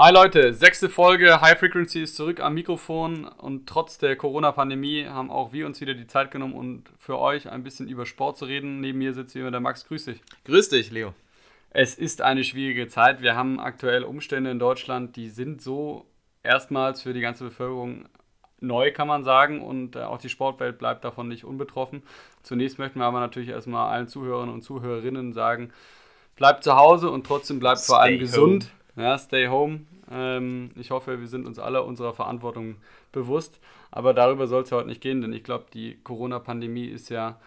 Hi Leute, sechste Folge High Frequency ist zurück am Mikrofon und trotz der Corona-Pandemie haben auch wir uns wieder die Zeit genommen und für euch ein bisschen über Sport zu reden. Neben mir sitzt hier der Max. Grüß dich. Grüß dich, Leo. Es ist eine schwierige Zeit. Wir haben aktuell Umstände in Deutschland, die sind so erstmals für die ganze Bevölkerung neu, kann man sagen. Und äh, auch die Sportwelt bleibt davon nicht unbetroffen. Zunächst möchten wir aber natürlich erstmal allen Zuhörern und Zuhörerinnen sagen, bleibt zu Hause und trotzdem bleibt vor allem gesund. Home. Ja, stay home. Ähm, ich hoffe, wir sind uns alle unserer Verantwortung bewusst. Aber darüber soll es ja heute nicht gehen, denn ich glaube, die Corona-Pandemie ist ja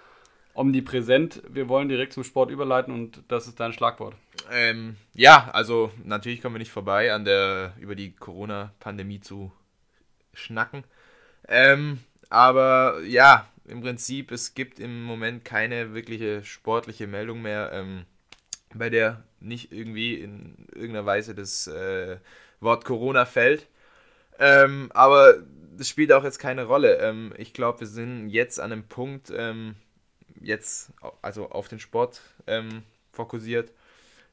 omnipräsent. Wir wollen direkt zum Sport überleiten und das ist dein Schlagwort. Ähm, ja, also natürlich kommen wir nicht vorbei, an der über die Corona-Pandemie zu schnacken. Ähm, aber ja, im Prinzip, es gibt im Moment keine wirkliche sportliche Meldung mehr. Ähm, bei der nicht irgendwie in irgendeiner Weise das äh, Wort Corona fällt. Ähm, aber das spielt auch jetzt keine Rolle. Ähm, ich glaube, wir sind jetzt an einem Punkt, ähm, jetzt also auf den Sport ähm, fokussiert.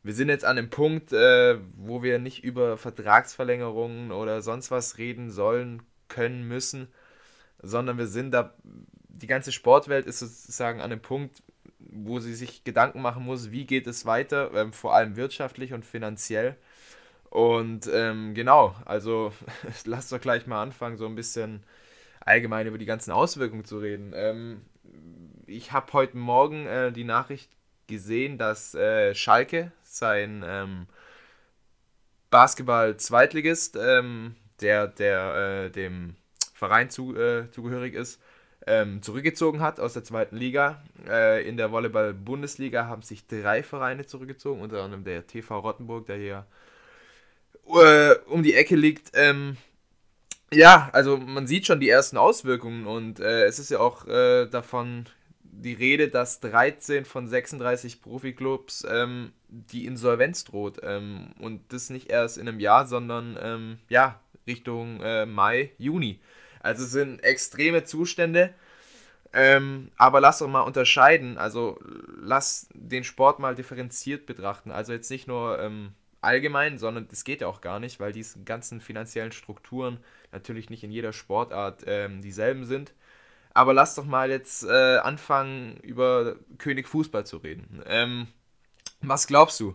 Wir sind jetzt an einem Punkt, äh, wo wir nicht über Vertragsverlängerungen oder sonst was reden sollen, können, müssen, sondern wir sind da, die ganze Sportwelt ist sozusagen an einem Punkt, wo sie sich Gedanken machen muss, wie geht es weiter, ähm, vor allem wirtschaftlich und finanziell. Und ähm, genau, also lasst doch gleich mal anfangen, so ein bisschen allgemein über die ganzen Auswirkungen zu reden. Ähm, ich habe heute Morgen äh, die Nachricht gesehen, dass äh, Schalke sein ähm, Basketball-Zweitligist, ähm, der, der äh, dem Verein zu, äh, zugehörig ist, ähm, zurückgezogen hat aus der zweiten Liga. Äh, in der Volleyball-Bundesliga haben sich drei Vereine zurückgezogen, unter anderem der TV Rottenburg, der hier äh, um die Ecke liegt. Ähm, ja, also man sieht schon die ersten Auswirkungen und äh, es ist ja auch äh, davon die Rede, dass 13 von 36 Profiklubs ähm, die Insolvenz droht. Ähm, und das nicht erst in einem Jahr, sondern ähm, ja, Richtung äh, Mai, Juni. Also es sind extreme Zustände. Ähm, aber lass doch mal unterscheiden. Also lass den Sport mal differenziert betrachten. Also jetzt nicht nur ähm, allgemein, sondern das geht ja auch gar nicht, weil diese ganzen finanziellen Strukturen natürlich nicht in jeder Sportart ähm, dieselben sind. Aber lass doch mal jetzt äh, anfangen, über König Fußball zu reden. Ähm, was glaubst du?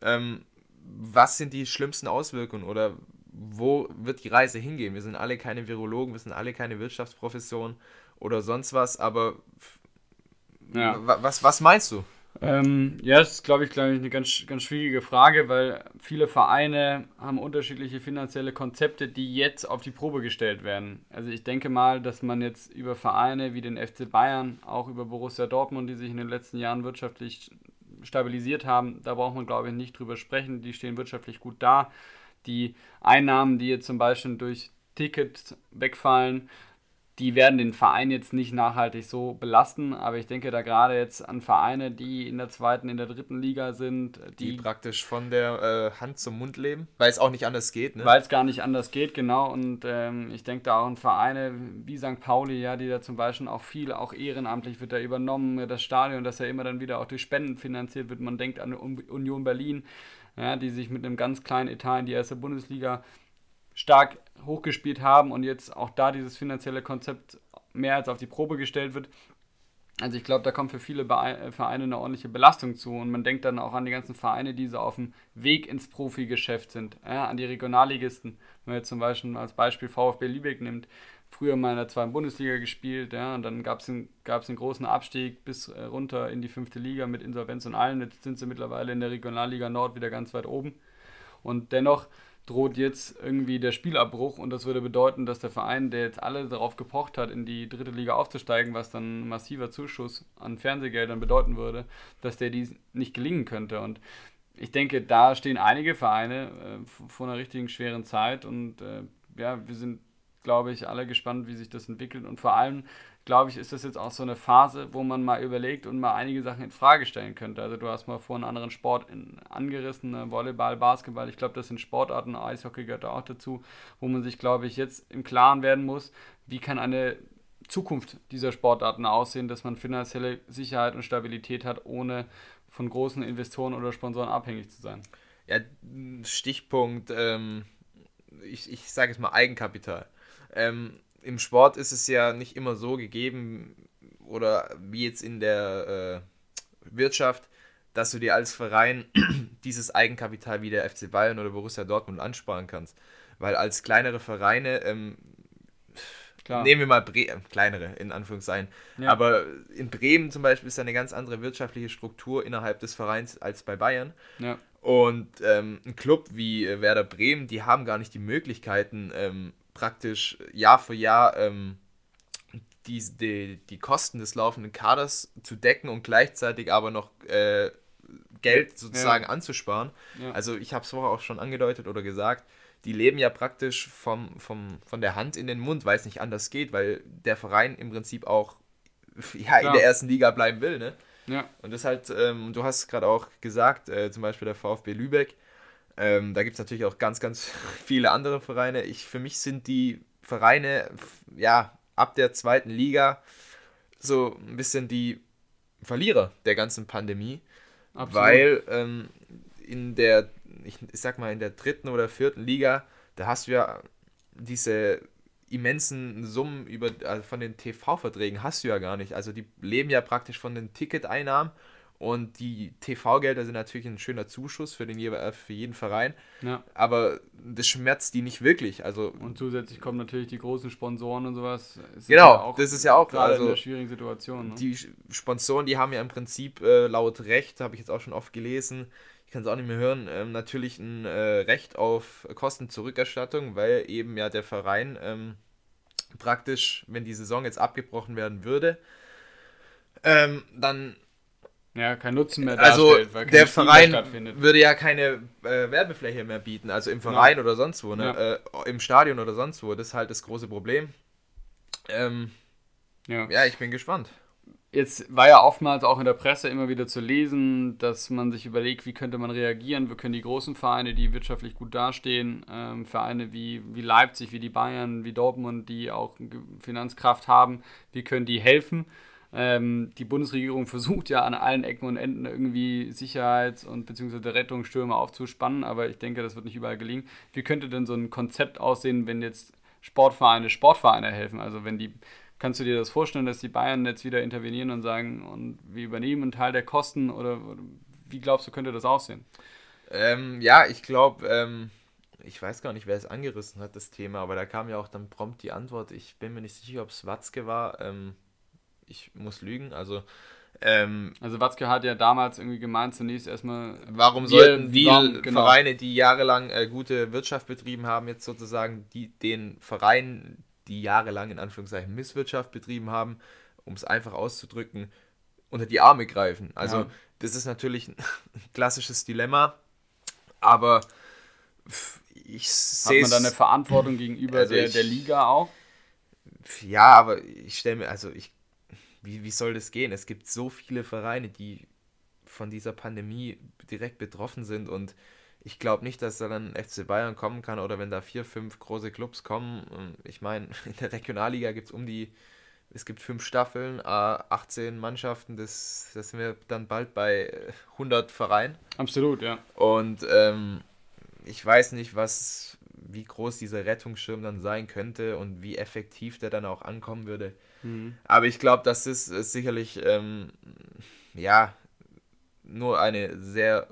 Ähm, was sind die schlimmsten Auswirkungen oder wo wird die Reise hingehen? Wir sind alle keine Virologen, wir sind alle keine Wirtschaftsprofessionen oder sonst was, aber ja. was, was meinst du? Ähm, ja, das ist, glaube ich, glaub ich, eine ganz, ganz schwierige Frage, weil viele Vereine haben unterschiedliche finanzielle Konzepte, die jetzt auf die Probe gestellt werden. Also ich denke mal, dass man jetzt über Vereine wie den FC Bayern, auch über Borussia Dortmund, die sich in den letzten Jahren wirtschaftlich stabilisiert haben, da braucht man, glaube ich, nicht drüber sprechen. Die stehen wirtschaftlich gut da die Einnahmen, die jetzt zum Beispiel durch Tickets wegfallen, die werden den Verein jetzt nicht nachhaltig so belasten, aber ich denke da gerade jetzt an Vereine, die in der zweiten, in der dritten Liga sind, die, die praktisch von der äh, Hand zum Mund leben, weil es auch nicht anders geht, ne? Weil es gar nicht anders geht, genau. Und ähm, ich denke da auch an Vereine wie St. Pauli, ja, die da zum Beispiel auch viel, auch ehrenamtlich wird da übernommen, das Stadion, das ja immer dann wieder auch durch Spenden finanziert wird. Man denkt an Union Berlin ja, die sich mit einem ganz kleinen Etat in die erste Bundesliga stark hochgespielt haben und jetzt auch da dieses finanzielle Konzept mehr als auf die Probe gestellt wird. Also ich glaube, da kommt für viele äh, Vereine eine ordentliche Belastung zu und man denkt dann auch an die ganzen Vereine, die so auf dem Weg ins Profigeschäft sind, ja, an die Regionalligisten. Wenn man jetzt zum Beispiel als Beispiel VfB Lübeck nimmt, früher mal in der zweiten Bundesliga gespielt, ja, und dann gab es einen, einen großen Abstieg bis äh, runter in die fünfte Liga mit Insolvenz und allem. Jetzt sind sie mittlerweile in der Regionalliga Nord wieder ganz weit oben. Und dennoch droht jetzt irgendwie der Spielabbruch und das würde bedeuten, dass der Verein, der jetzt alle darauf gepocht hat, in die dritte Liga aufzusteigen, was dann massiver Zuschuss an Fernsehgeldern bedeuten würde, dass der dies nicht gelingen könnte. Und ich denke, da stehen einige Vereine äh, vor einer richtigen schweren Zeit und äh, ja, wir sind glaube ich, alle gespannt, wie sich das entwickelt. Und vor allem, glaube ich, ist das jetzt auch so eine Phase, wo man mal überlegt und mal einige Sachen in Frage stellen könnte. Also du hast mal vor einen anderen Sport in, angerissen, ne, Volleyball, Basketball. Ich glaube, das sind Sportarten, Eishockey gehört da auch dazu, wo man sich, glaube ich, jetzt im Klaren werden muss, wie kann eine Zukunft dieser Sportarten aussehen, dass man finanzielle Sicherheit und Stabilität hat, ohne von großen Investoren oder Sponsoren abhängig zu sein. Ja, Stichpunkt, ähm, ich, ich sage jetzt mal Eigenkapital. Ähm, Im Sport ist es ja nicht immer so gegeben oder wie jetzt in der äh, Wirtschaft, dass du dir als Verein dieses Eigenkapital wie der FC Bayern oder Borussia Dortmund ansparen kannst. Weil als kleinere Vereine, ähm, nehmen wir mal Bre äh, kleinere in Anführungszeichen, ja. aber in Bremen zum Beispiel ist da eine ganz andere wirtschaftliche Struktur innerhalb des Vereins als bei Bayern. Ja. Und ähm, ein Club wie äh, Werder Bremen, die haben gar nicht die Möglichkeiten, ähm, praktisch Jahr für Jahr ähm, die, die, die Kosten des laufenden Kaders zu decken und gleichzeitig aber noch äh, Geld sozusagen ja. anzusparen. Ja. Also ich habe es vorher auch schon angedeutet oder gesagt, die leben ja praktisch vom, vom, von der Hand in den Mund, weil es nicht anders geht, weil der Verein im Prinzip auch ja, in der ersten Liga bleiben will. Ne? Ja. Und das halt, ähm, du hast gerade auch gesagt, äh, zum Beispiel der VfB Lübeck, ähm, da gibt es natürlich auch ganz, ganz viele andere Vereine. Ich, für mich sind die Vereine, ja, ab der zweiten Liga so ein bisschen die Verlierer der ganzen Pandemie. Absolut. Weil ähm, in der, ich, ich sag mal, in der dritten oder vierten Liga, da hast du ja diese immensen Summen über, also von den TV-Verträgen hast du ja gar nicht. Also die leben ja praktisch von den Ticketeinnahmen und die TV-Gelder sind natürlich ein schöner Zuschuss für, den, äh, für jeden Verein. Ja. Aber das schmerzt die nicht wirklich. Also und zusätzlich kommen natürlich die großen Sponsoren und sowas. Das genau, ja das ist ja auch gerade also, in der schwierigen Situation. Ne? Die Sponsoren, die haben ja im Prinzip äh, laut Recht, habe ich jetzt auch schon oft gelesen, ich kann es auch nicht mehr hören, ähm, natürlich ein äh, Recht auf Kostenzurückerstattung, weil eben ja der Verein ähm, praktisch, wenn die Saison jetzt abgebrochen werden würde, ähm, dann ja, kein Nutzen mehr also der Verein würde ja keine äh, Werbefläche mehr bieten, also im Verein ja. oder sonst wo, ne? Ja. Äh, im Stadion oder sonst wo. Das ist halt das große Problem. Ähm, ja. ja, ich bin gespannt. Jetzt war ja oftmals auch in der Presse immer wieder zu lesen, dass man sich überlegt, wie könnte man reagieren. Wir können die großen Vereine, die wirtschaftlich gut dastehen, ähm, Vereine wie, wie Leipzig, wie die Bayern, wie Dortmund, die auch Finanzkraft haben, wie können die helfen? Ähm, die Bundesregierung versucht ja an allen Ecken und Enden irgendwie Sicherheits- und beziehungsweise Rettungsstürme aufzuspannen, aber ich denke, das wird nicht überall gelingen. Wie könnte denn so ein Konzept aussehen, wenn jetzt Sportvereine Sportvereine helfen? Also wenn die, kannst du dir das vorstellen, dass die Bayern jetzt wieder intervenieren und sagen, und wir übernehmen einen Teil der Kosten oder, wie glaubst du, könnte das aussehen? Ähm, ja, ich glaube, ähm, ich weiß gar nicht, wer es angerissen hat, das Thema, aber da kam ja auch dann prompt die Antwort. Ich bin mir nicht sicher, ob es Watzke war. Ähm, ich muss lügen, also. Ähm, also Watzke hat ja damals irgendwie gemeint, zunächst erstmal. Warum sollten die warum, genau. Vereine, die jahrelang äh, gute Wirtschaft betrieben haben, jetzt sozusagen die, den Vereinen, die jahrelang in Anführungszeichen Misswirtschaft betrieben haben, um es einfach auszudrücken, unter die Arme greifen? Also, ja. das ist natürlich ein klassisches Dilemma, aber ich sehe. Hat man da eine Verantwortung gegenüber also der, ich, der Liga auch? Ja, aber ich stelle mir, also ich wie, wie soll das gehen? Es gibt so viele Vereine, die von dieser Pandemie direkt betroffen sind und ich glaube nicht, dass da dann FC Bayern kommen kann oder wenn da vier, fünf große Clubs kommen. Ich meine, in der Regionalliga gibt es um die, es gibt fünf Staffeln, 18 Mannschaften, das, das sind wir dann bald bei 100 Vereinen. Absolut, ja. Und ähm, ich weiß nicht, was, wie groß dieser Rettungsschirm dann sein könnte und wie effektiv der dann auch ankommen würde. Mhm. Aber ich glaube, das ist, ist sicherlich, ähm, ja, nur eine sehr,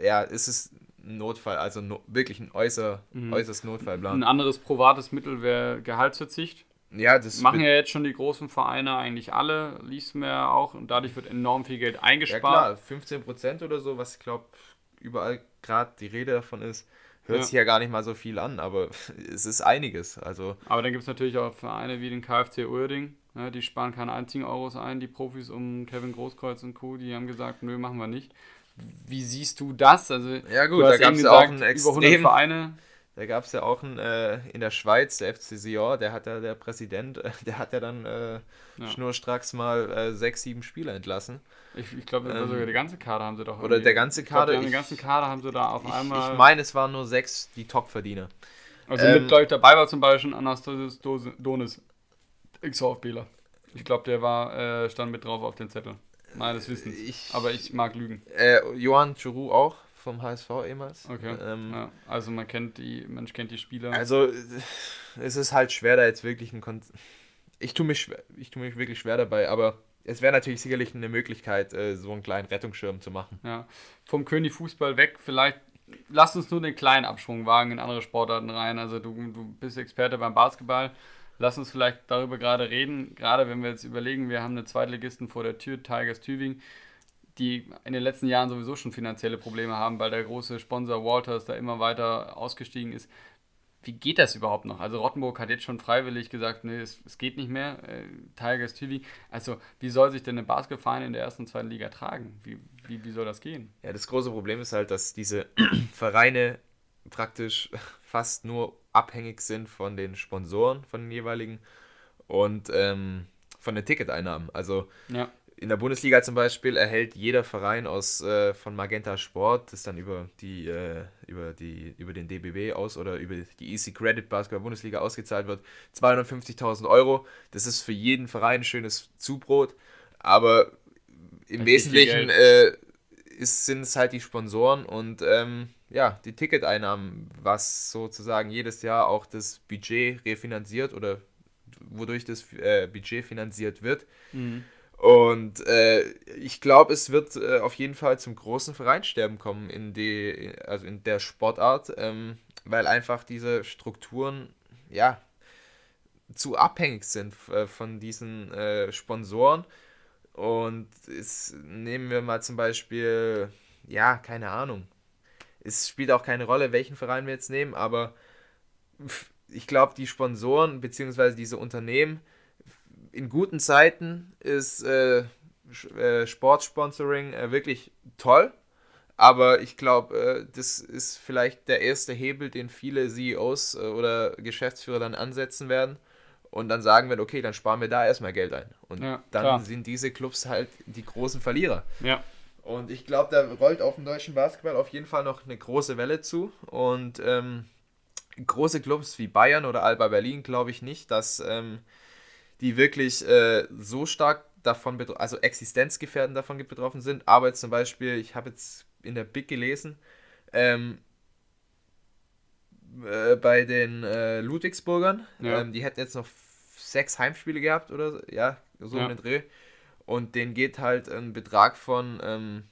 ja, ist es ein Notfall, also no, wirklich ein äußer, mhm. äußerst Notfallplan. Ein anderes privates Mittel wäre Gehaltsverzicht. Ja, das machen ja jetzt schon die großen Vereine eigentlich alle, liest man ja auch, und dadurch wird enorm viel Geld eingespart. Ja, klar, 15% oder so, was ich glaube, überall gerade die Rede davon ist. Hört ja. sich ja gar nicht mal so viel an, aber es ist einiges. Also aber dann gibt es natürlich auch Vereine wie den KfC Uerding, ja, die sparen keine einzigen Euros ein, die Profis um Kevin Großkreuz und Co., die haben gesagt, nö, machen wir nicht. Wie siehst du das? Also, ja gut, da gab es auch einen extrem, Vereine. Da gab es ja auch einen, äh, in der Schweiz, der FC Sion, der hat ja der Präsident, äh, der hat ja dann äh, ja. schnurstracks mal äh, sechs, sieben Spieler entlassen. Ich, ich glaube, ähm, sogar der ganze Kader haben sie doch. Oder der ganze Kader. Den ganzen Kader haben sie da auf ich, einmal. Ich meine, es waren nur sechs, die Top-Verdiener. Also ähm, mit, glaube ich, dabei war zum Beispiel Anastasios Donis, Ex-VfBler. Ich glaube, der war, äh, stand mit drauf auf den Zettel. Meines Wissens. Ich, Aber ich mag lügen. Äh, Johann Giroud auch vom HSV ehemals. Okay. Ähm, ja, also man kennt die, man kennt die Spieler. Also es ist halt schwer, da jetzt wirklich ein Kon ich tue mich schwer, ich tue mich wirklich schwer dabei, aber es wäre natürlich sicherlich eine Möglichkeit, äh, so einen kleinen Rettungsschirm zu machen. Ja. Vom König Fußball weg, vielleicht lass uns nur den kleinen Abschwung wagen in andere Sportarten rein. Also du, du bist Experte beim Basketball. Lass uns vielleicht darüber gerade reden, gerade wenn wir jetzt überlegen, wir haben eine Zweitligisten vor der Tür, Tigers Tübingen, die in den letzten Jahren sowieso schon finanzielle Probleme haben, weil der große Sponsor Walters da immer weiter ausgestiegen ist wie geht das überhaupt noch? Also Rottenburg hat jetzt schon freiwillig gesagt, nee, es, es geht nicht mehr. Äh, Tigers TV. Also wie soll sich denn ein Basketballverein in der ersten und zweiten Liga tragen? Wie, wie, wie soll das gehen? Ja, das große Problem ist halt, dass diese Vereine praktisch fast nur abhängig sind von den Sponsoren, von den jeweiligen und ähm, von den Ticketeinnahmen. Also ja in der Bundesliga zum Beispiel erhält jeder Verein aus äh, von Magenta Sport, das dann über die äh, über die über den DBB aus oder über die Easy Credit Basketball Bundesliga ausgezahlt wird, 250.000 Euro. Das ist für jeden Verein ein schönes Zubrot, aber im Wesentlichen äh, sind es halt die Sponsoren und ähm, ja die Ticketeinnahmen, was sozusagen jedes Jahr auch das Budget refinanziert oder wodurch das äh, Budget finanziert wird. Mhm. Und äh, ich glaube, es wird äh, auf jeden Fall zum großen Vereinsterben kommen in die, also in der Sportart, ähm, weil einfach diese Strukturen ja zu abhängig sind äh, von diesen äh, Sponsoren. Und es, nehmen wir mal zum Beispiel, ja, keine Ahnung. Es spielt auch keine Rolle, welchen Verein wir jetzt nehmen, aber ich glaube, die Sponsoren bzw. diese Unternehmen in guten Zeiten ist äh, äh, Sportsponsoring äh, wirklich toll. Aber ich glaube, äh, das ist vielleicht der erste Hebel, den viele CEOs äh, oder Geschäftsführer dann ansetzen werden. Und dann sagen wir, okay, dann sparen wir da erstmal Geld ein. Und ja, dann klar. sind diese Clubs halt die großen Verlierer. Ja. Und ich glaube, da rollt auf dem deutschen Basketball auf jeden Fall noch eine große Welle zu. Und ähm, große Clubs wie Bayern oder Alba Berlin glaube ich nicht, dass ähm, die wirklich äh, so stark davon, also existenzgefährdend davon betroffen sind. Aber jetzt zum Beispiel, ich habe jetzt in der Big gelesen, ähm, äh, bei den äh, Ludwigsburgern, ja. ähm, die hätten jetzt noch sechs Heimspiele gehabt oder ja, so ja. in den Dreh. Und denen geht halt ein Betrag von, ähm,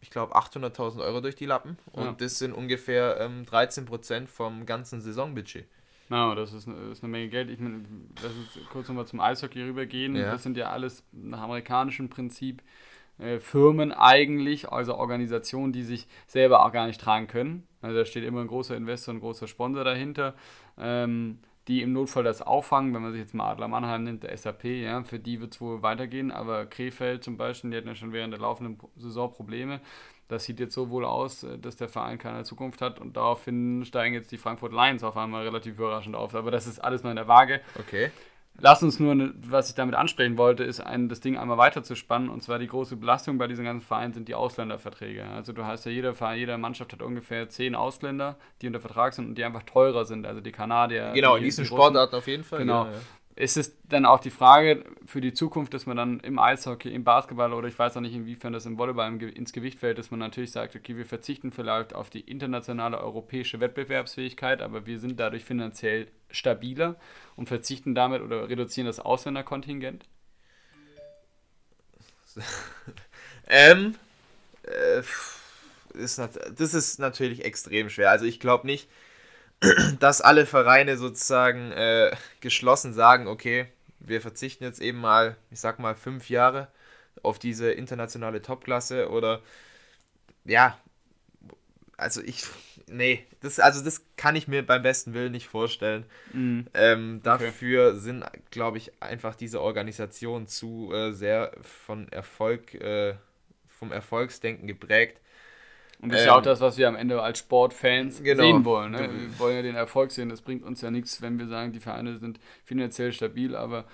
ich glaube, 800.000 Euro durch die Lappen. Und ja. das sind ungefähr ähm, 13% vom ganzen Saisonbudget. Genau, das ist, eine, ist eine Menge Geld. Ich meine, das ist kurz nochmal zum Eishockey rübergehen. Ja. Das sind ja alles nach amerikanischem Prinzip äh, Firmen eigentlich, also Organisationen, die sich selber auch gar nicht tragen können. Also da steht immer ein großer Investor, ein großer Sponsor dahinter, ähm, die im Notfall das auffangen. Wenn man sich jetzt mal Adler Mannheim nimmt, der SAP, ja, für die wird es wohl weitergehen. Aber Krefeld zum Beispiel, die hatten ja schon während der laufenden Saison Probleme das sieht jetzt so wohl aus, äh, dass der Verein keine Zukunft hat und daraufhin steigen jetzt die Frankfurt Lions auf einmal relativ überraschend auf. Aber das ist alles noch in der Waage. Okay. Lass uns nur, was ich damit ansprechen wollte, ist ein, das Ding einmal weiter zu spannen. Und zwar die große Belastung bei diesen ganzen Vereinen sind die Ausländerverträge. Also du hast ja, jeder Verein, jede Mannschaft hat ungefähr zehn Ausländer, die unter Vertrag sind und die einfach teurer sind. Also die Kanadier. Genau, die, in diesen Sportarten auf jeden Fall. Genau. Ja, ja ist es dann auch die Frage für die Zukunft, dass man dann im Eishockey, im Basketball oder ich weiß auch nicht, inwiefern das im Volleyball ins Gewicht fällt, dass man natürlich sagt, okay, wir verzichten vielleicht auf die internationale europäische Wettbewerbsfähigkeit, aber wir sind dadurch finanziell stabiler und verzichten damit oder reduzieren das Ausländerkontingent? ähm, äh, ist, das ist natürlich extrem schwer. Also ich glaube nicht, dass alle Vereine sozusagen äh, geschlossen sagen, okay, wir verzichten jetzt eben mal, ich sag mal, fünf Jahre auf diese internationale Topklasse oder ja, also ich, nee, das, also das kann ich mir beim besten Willen nicht vorstellen. Mm. Ähm, dafür okay. sind, glaube ich, einfach diese Organisationen zu äh, sehr von Erfolg, äh, vom Erfolgsdenken geprägt, und das ähm, ist ja auch ähm, das, was wir am Ende als Sportfans genau. sehen wollen. Ne? Wir wollen ja den Erfolg sehen. Das bringt uns ja nichts, wenn wir sagen, die Vereine sind finanziell stabil, aber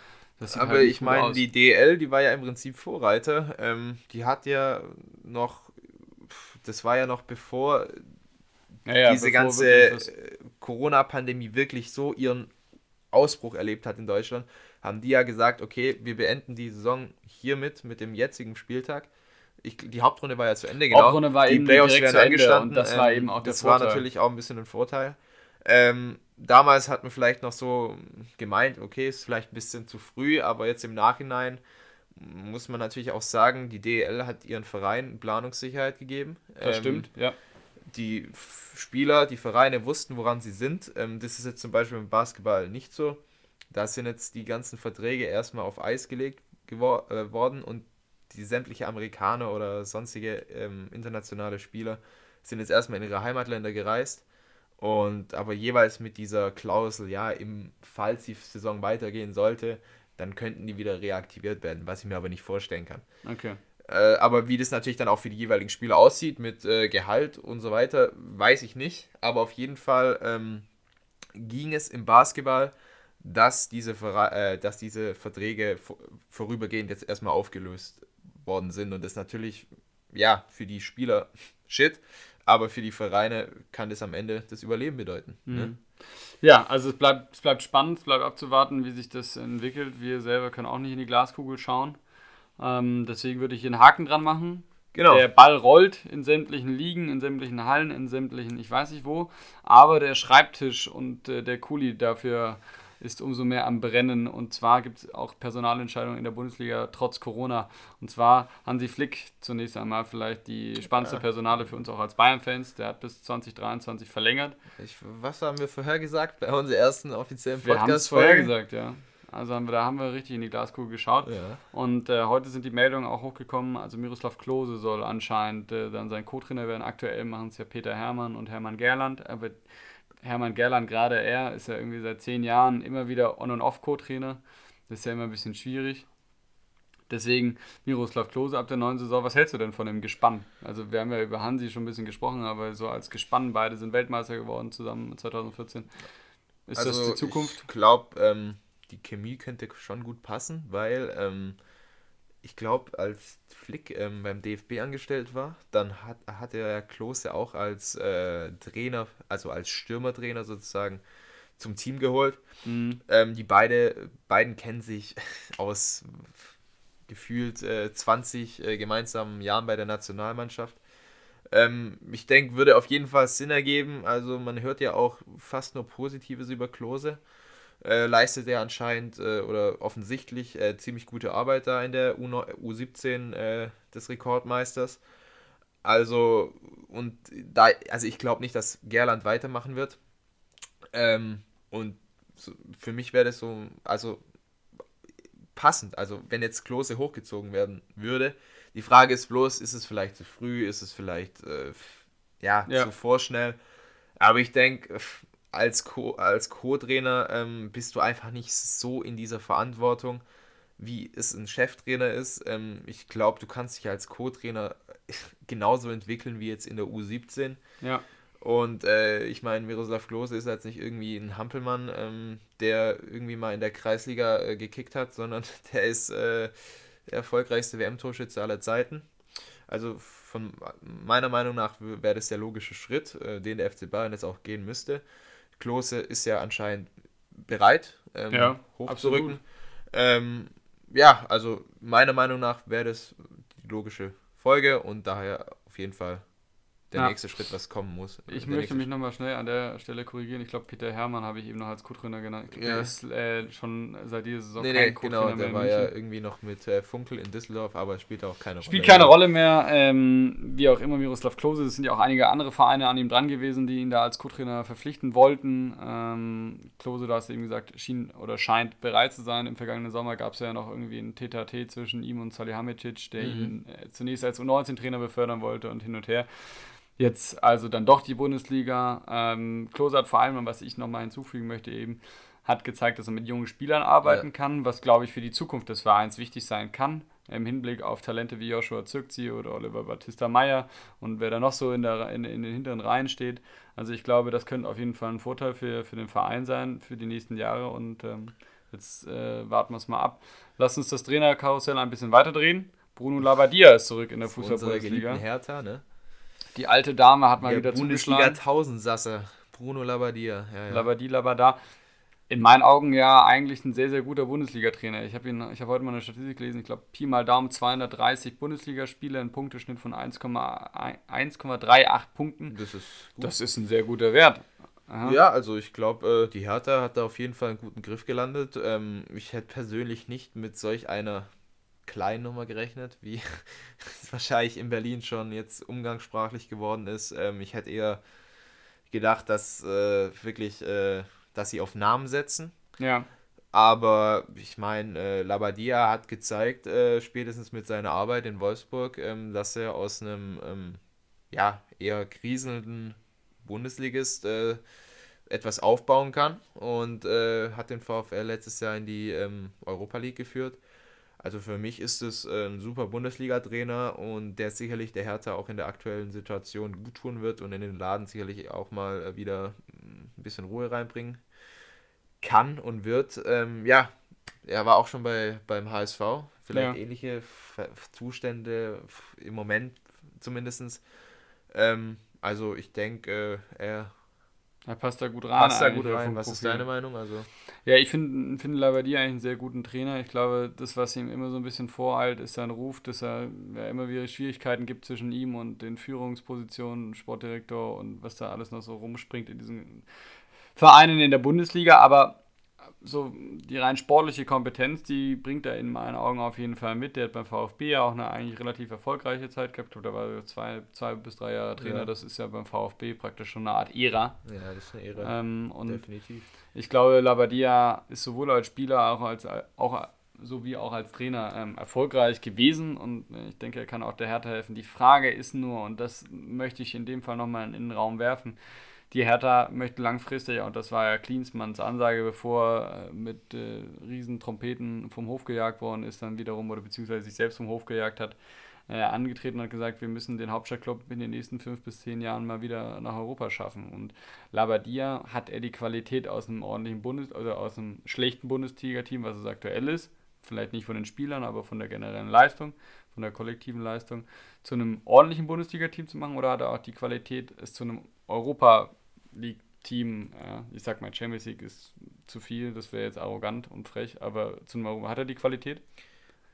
Aber halt ich meine, die DL, die war ja im Prinzip Vorreiter. Ähm, die hat ja noch, das war ja noch bevor ja, ja, diese bevor ganze Corona-Pandemie wirklich so ihren Ausbruch erlebt hat in Deutschland, haben die ja gesagt, okay, wir beenden die Saison hiermit, mit dem jetzigen Spieltag Ich, die Hauptrunde war ja zu Ende, genau. Hauptrunde war die eben Playoffs direkt zu Ende und das war eben auch der Das war Vorteil. natürlich auch ein bisschen ein Vorteil. Ähm, damals hat man vielleicht noch so gemeint, okay, ist vielleicht ein bisschen zu früh, aber jetzt im Nachhinein muss man natürlich auch sagen, die DEL hat ihren Verein Planungssicherheit gegeben. Das Ähm, stimmt, ja. die Spieler, die Vereine wussten, woran sie sind. Ähm, das ist jetzt zum Beispiel im Basketball nicht so. Da sind jetzt die ganzen Verträge erstmal auf Eis gelegt gewor äh, worden und die sämtliche Amerikaner oder sonstige ähm, internationale Spieler sind jetzt erstmal in ihre Heimatländer gereist. Und aber jeweils mit dieser Klausel, ja, im falls die Saison weitergehen sollte, dann könnten die wieder reaktiviert werden, was ich mir aber nicht vorstellen kann. Okay. Äh, aber wie das natürlich dann auch für die jeweiligen Spieler aussieht mit äh, Gehalt und so weiter, weiß ich nicht. Aber auf jeden Fall ähm, ging es im Basketball, dass diese, äh, dass diese Verträge vor vorübergehend jetzt erstmal aufgelöst worden sind. Und das natürlich, ja, für die Spieler shit, aber für die Vereine kann das am Ende das Überleben bedeuten. Ne? Ja, also es bleibt, es bleibt spannend, es bleibt abzuwarten, wie sich das entwickelt. Wir selber können auch nicht in die Glaskugel schauen. Ähm, deswegen würde ich hier einen Haken dran machen. Genau. Der Ball rollt in sämtlichen Ligen, in sämtlichen Hallen, in sämtlichen, ich weiß nicht wo. Aber der Schreibtisch und äh, der Kuli dafür ist umso mehr am Brennen. Und zwar gibt es auch Personalentscheidungen in der Bundesliga trotz Corona. Und zwar Hansi Flick zunächst einmal vielleicht die spannendste Personale für uns auch als Bayern-Fans. Der hat bis 2023 verlängert. Ich, was haben wir vorher gesagt bei unserer ersten offiziellen Wir haben es Podcast? vorher gesagt, ja. Also haben wir, da haben wir richtig in die Glaskugel geschaut. Ja. Und äh, heute sind die Meldungen auch hochgekommen. Also Miroslav Klose soll anscheinend äh, dann sein Co-Trainer werden. Aktuell machen es ja Peter Hermann und Hermann Gerland. Aber Hermann Gerland, gerade er, ist ja irgendwie seit zehn Jahren immer wieder On- und Off-Co-Trainer. Das ist ja immer ein bisschen schwierig. Deswegen Miroslav Klose ab der neuen Saison. Was hältst du denn von dem Gespann? Also wir haben ja über Hansi schon ein bisschen gesprochen, aber so als Gespann, beide sind Weltmeister geworden zusammen 2014. Ist das die Zukunft? Also Ich glaube, ähm, die Chemie könnte schon gut passen, weil ähm, ich glaube, als Flick ähm, beim DFB angestellt war, dann hat, hat er Klose auch als äh, Trainer, also als Stürmertrainer sozusagen, zum Team geholt. Mhm. Ähm, die beide, beiden kennen sich aus gefühlt äh, 20 äh, gemeinsamen Jahren bei der Nationalmannschaft. Ähm, ich denke, würde auf jeden Fall Sinn ergeben. Also man hört ja auch fast nur Positives über Klose. Äh, leistet er anscheinend äh, oder offensichtlich äh, ziemlich gute Arbeit da in der U9 U17 äh, des Rekordmeisters. Also, und da, also ich glaube nicht, dass Gerland weitermachen wird. Ähm, und so, für mich wäre das so, also passend. Also, wenn jetzt Klose hochgezogen werden würde, die Frage ist bloß, ist es vielleicht zu früh, ist es vielleicht äh, ja, Ja. zu vorschnell. Aber ich denke, als Co- als Co-Trainer ähm, bist du einfach nicht so in dieser Verantwortung, wie es ein Cheftrainer ist. Ähm, ich glaube, du kannst dich als Co-Trainer genauso entwickeln wie jetzt in der U17. Ja. Und äh, ich meine, Miroslav Klose ist jetzt nicht irgendwie ein Hampelmann, ähm, der irgendwie mal in der Kreisliga äh, gekickt hat, sondern der ist äh, der erfolgreichste WM-Torschütze aller Zeiten. Also von meiner Meinung nach wäre das der logische Schritt, äh, den der FC Bayern jetzt auch gehen müsste. Klose ist ja anscheinend bereit, ähm, Ja, hochzurücken. Ähm, ja, also meiner Meinung nach wäre das die logische Folge und daher auf jeden Fall der Ja. nächste Schritt, was kommen muss. Ich möchte mich nochmal schnell an der Stelle korrigieren. Ich glaube, Peter Hermann habe ich eben noch als Co-Trainer genannt. Ja. Der ist äh, schon seit dieser Saison Nee, kein nee, Co-Trainer genau, mehr der war ja irgendwie noch mit äh, Funkel in Düsseldorf, aber spielt auch keine Spielt Rolle. keine Rolle mehr. Ähm, wie auch immer, Miroslav Klose. Es sind ja auch einige andere Vereine an ihm dran gewesen, die ihn da als Co-Trainer verpflichten wollten. Ähm, Klose, du hast eben gesagt, schien oder scheint bereit zu sein. Im vergangenen Sommer gab es ja noch irgendwie ein TTT zwischen ihm und Salihamidzic, der Mhm. ihn äh, zunächst als U19-Trainer befördern wollte und hin und her. Jetzt also dann doch die Bundesliga. Ähm, Klose hat vor allem, was ich nochmal hinzufügen möchte, eben, hat gezeigt, dass er mit jungen Spielern arbeiten Ja. kann, was, glaube ich, für die Zukunft des Vereins wichtig sein kann. Im Hinblick auf Talente wie Joshua Zirkzee oder Oliver Battista Meyer und wer da noch so in, der, in, in den hinteren Reihen steht. Also ich glaube, das könnte auf jeden Fall ein Vorteil für, für den Verein sein, für die nächsten Jahre. Und ähm, jetzt äh, warten wir es mal ab. Lass uns das Trainerkarussell ein bisschen weiterdrehen. Bruno Labbadia ist zurück in der Fußball-Bundesliga. Hertha, ne? Die alte Dame hat mal Der wieder Bundesliga zugeschlagen. Tausendsasser, Bruno Labbadia. Ja, ja. Labadi, Labada. in meinen Augen ja eigentlich ein sehr, sehr guter Bundesliga-Trainer. Ich habe hab heute mal eine Statistik gelesen, ich glaube, Pi mal Daumen 230 Bundesligaspiele, ein Punkteschnitt von 1,38 Punkten. Das ist, gut. das ist ein sehr guter Wert. Aha. Ja, also ich glaube, äh, die Hertha hat da auf jeden Fall einen guten Griff gelandet. Ähm, ich hätte persönlich nicht mit solch einer kleinen Nummer gerechnet, wie es wahrscheinlich in Berlin schon jetzt umgangssprachlich geworden ist. Ähm, ich hätte eher gedacht, dass äh, wirklich äh, dass sie auf Namen setzen. Ja. Aber ich meine, äh, Labadia hat gezeigt, äh, spätestens mit seiner Arbeit in Wolfsburg, ähm, dass er aus einem ähm, ja, eher kriselnden Bundesligist äh, etwas aufbauen kann und äh, hat den VfL letztes Jahr in die ähm, Europa League geführt. Also für mich ist es äh, ein super Bundesliga-Trainer und der sicherlich der Hertha auch in der aktuellen Situation gut tun wird und in den Laden sicherlich auch mal äh, wieder mm, ein bisschen Ruhe reinbringen kann und wird. Ähm, ja, er war auch schon bei, beim HSV. Vielleicht ja. ähnliche Zustände im Moment zumindest. Ähm, also ich denke, äh, er er passt da gut rein. Passt da gut rein. Was ist deine Meinung? Also ja, ich finde find Labadia eigentlich einen sehr guten Trainer. Ich glaube, das, was ihm immer so ein bisschen voreilt, ist sein Ruf, dass er ja, immer wieder Schwierigkeiten gibt zwischen ihm und den Führungspositionen, Sportdirektor und was da alles noch so rumspringt in diesen Vereinen in der Bundesliga. Aber so die rein sportliche Kompetenz, die bringt er in meinen Augen auf jeden Fall mit. Der hat beim VfB ja auch eine eigentlich relativ erfolgreiche Zeit gehabt. Da war zwei, zwei bis drei Jahre Trainer. Ja. Das ist ja beim VfB praktisch schon eine Art Ära. Ja, das ist eine Ära. Ähm, und Definitiv. Ich glaube, Labadia ist sowohl als Spieler auch als auch sowie auch als Trainer ähm, erfolgreich gewesen und ich denke, er kann auch der Hertha helfen. Die Frage ist nur, und das möchte ich in dem Fall nochmal in den Raum werfen, die Hertha möchte langfristig, und das war ja Klinsmanns Ansage, bevor äh, mit äh, riesen Trompeten vom Hof gejagt worden ist, dann wiederum, oder beziehungsweise sich selbst vom Hof gejagt hat, äh, angetreten und hat gesagt, wir müssen den Hauptstadtclub in den nächsten fünf bis zehn Jahren mal wieder nach Europa schaffen. Und Labadia hat er die Qualität aus einem ordentlichen Bundes- oder aus einem schlechten Bundesliga-Team, was es aktuell ist, vielleicht nicht von den Spielern, aber von der generellen Leistung, von der kollektiven Leistung, zu einem ordentlichen Bundesliga-Team zu machen oder hat er auch die Qualität, es zu einem Europa League-Team, äh, ich sag mal, Champions League ist zu viel, das wäre jetzt arrogant und frech, aber zum, hat er die Qualität?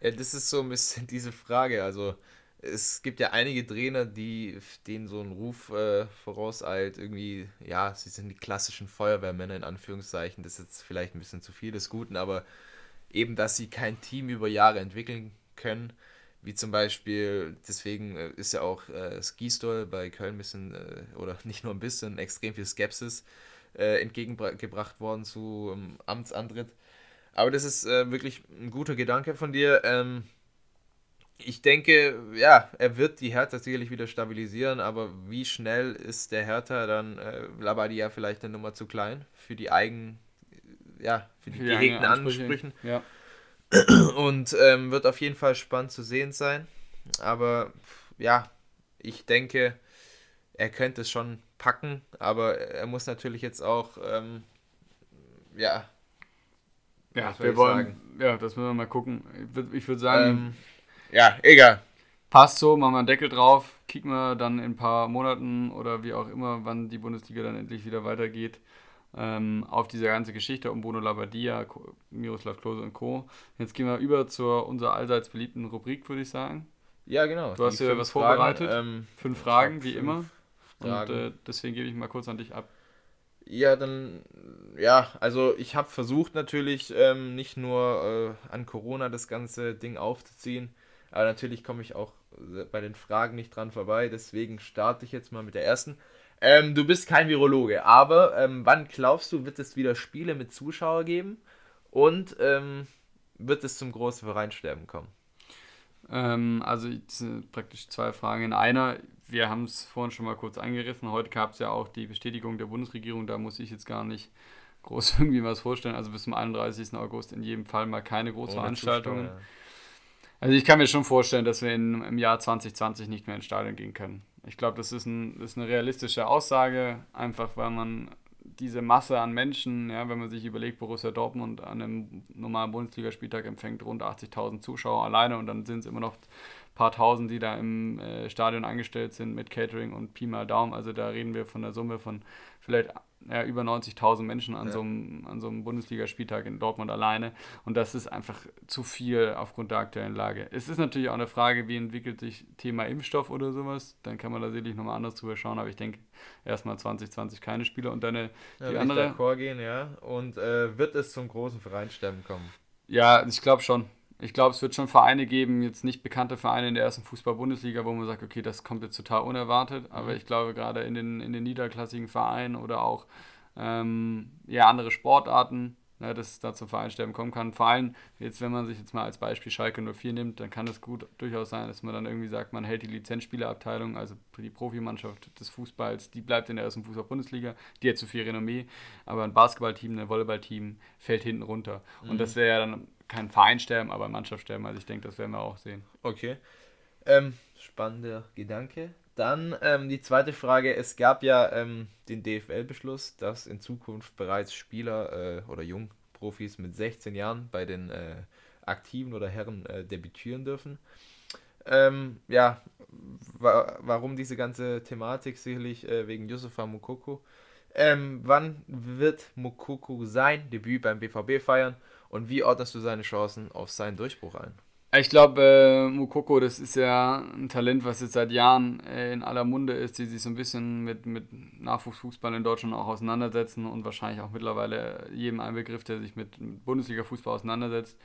Ja, das ist so ein bisschen diese Frage. Also, es gibt ja einige Trainer, die denen so ein Ruf äh, vorauseilt, irgendwie, ja, sie sind die klassischen Feuerwehrmänner in Anführungszeichen. Das ist jetzt vielleicht ein bisschen zu viel des Guten, aber eben, dass sie kein Team über Jahre entwickeln können wie zum Beispiel, deswegen äh, ist ja auch äh, Skistol bei Köln ein bisschen, äh, oder nicht nur ein bisschen, extrem viel Skepsis äh, entgegengebracht worden zu ähm, Amtsantritt. Aber das ist äh, wirklich ein guter Gedanke von dir. Ähm, ich denke, ja, er wird die Hertha sicherlich wieder stabilisieren, aber wie schnell ist der Hertha dann äh, Labadia vielleicht eine Nummer zu klein für die eigenen, ja, für die, die gehegten Ansprüchen? Ja. Und ähm, wird auf jeden Fall spannend zu sehen sein. Aber ja, ich denke, er könnte es schon packen, aber er muss natürlich jetzt auch, ähm, ja. Ja, wir wollen, sagen? ja, das müssen wir mal gucken. Ich würde würd sagen, ähm, ja, egal. Passt so, machen wir einen Deckel drauf, kicken wir dann in ein paar Monaten oder wie auch immer, wann die Bundesliga dann endlich wieder weitergeht ähm, auf diese ganze Geschichte um Bruno Labbadia, Miroslav Klose und Co. Jetzt gehen wir über zur unserer allseits beliebten Rubrik, würde ich sagen. Ja, genau. Du hast ja was vorbereitet. ähm, fünf Fragen, wie fünf immer. Fragen. Und äh, deswegen gebe ich mal kurz an dich ab. Ja, dann, ja, also ich habe versucht natürlich ähm, nicht nur äh, an Corona das ganze Ding aufzuziehen, aber natürlich komme ich auch äh, bei den Fragen nicht dran vorbei. Deswegen starte ich jetzt mal mit der ersten. Ähm, du bist kein Virologe, aber ähm, wann glaubst du, wird es wieder Spiele mit Zuschauer geben? Und ähm, wird es zum großen Vereinsterben kommen? Ähm, also praktisch zwei Fragen in einer. Wir haben es vorhin schon mal kurz angerissen. Heute gab es ja auch die Bestätigung der Bundesregierung. Da muss ich jetzt gar nicht groß irgendwie was vorstellen. Also bis zum 31. August in jedem Fall mal keine Großveranstaltungen. Also ich kann mir schon vorstellen, dass wir in, im Jahr 2020 nicht mehr ins Stadion gehen können. Ich glaube, das, ist das ist eine realistische Aussage, einfach weil man diese Masse an Menschen, ja, wenn man sich überlegt, Borussia Dortmund an einem normalen Bundesligaspieltag empfängt rund 80.000 Zuschauer alleine und dann sind es immer noch ein paar Tausend, die da im äh, Stadion angestellt sind mit Catering und Pi mal Daumen. Also da reden wir von der Summe von vielleicht ja, über 90.000 Menschen an, ja. so einem, an so einem Bundesligaspieltag in Dortmund alleine. Und das ist einfach zu viel aufgrund der aktuellen Lage. Es ist natürlich auch eine Frage, wie entwickelt sich Thema Impfstoff oder sowas. Dann kann man da sicherlich nochmal anders drüber schauen. Aber ich denke, erstmal 2020 keine Spieler und dann die ja, andere. Gehen, ja. Und äh, wird es zum großen Vereinsterben kommen? Ja, ich glaube schon ich glaube, es wird schon Vereine geben, jetzt nicht bekannte Vereine in der ersten Fußball-Bundesliga, wo man sagt, okay, das kommt jetzt total unerwartet. Aber mhm. ich glaube, gerade in den, in den niederklassigen Vereinen oder auch ähm, ja, andere Sportarten, ne, dass es da zum Vereinsterben kommen kann. Vor allem, jetzt, wenn man sich jetzt mal als Beispiel Schalke 04 nimmt, dann kann es gut durchaus sein, dass man dann irgendwie sagt, man hält die Lizenzspielerabteilung, also die Profimannschaft des Fußballs, die bleibt in der ersten Fußball-Bundesliga, die hat zu viel Renommee, aber ein Basketballteam, ein Volleyballteam fällt hinten runter. Mhm. Und das wäre ja dann kein Verein sterben, aber Mannschaft sterben. Also ich denke, das werden wir auch sehen. Okay. Ähm, spannender Gedanke. Dann ähm, die zweite Frage. Es gab ja ähm, den DFL-Beschluss, dass in Zukunft bereits Spieler äh, oder Jungprofis mit 16 Jahren bei den äh, Aktiven oder Herren äh, debütieren dürfen. Ähm, ja, wa warum diese ganze Thematik? Sicherlich äh, wegen Yusufa Mukoko. Ähm, wann wird Mukoko sein Debüt beim BVB feiern? Und wie ordnest du seine Chancen auf seinen Durchbruch ein? Ich glaube, äh, Mukoko, das ist ja ein Talent, was jetzt seit Jahren äh, in aller Munde ist, die sich so ein bisschen mit, mit Nachwuchsfußball in Deutschland auch auseinandersetzen und wahrscheinlich auch mittlerweile jedem ein Begriff, der sich mit, Bundesliga-Fußball auseinandersetzt.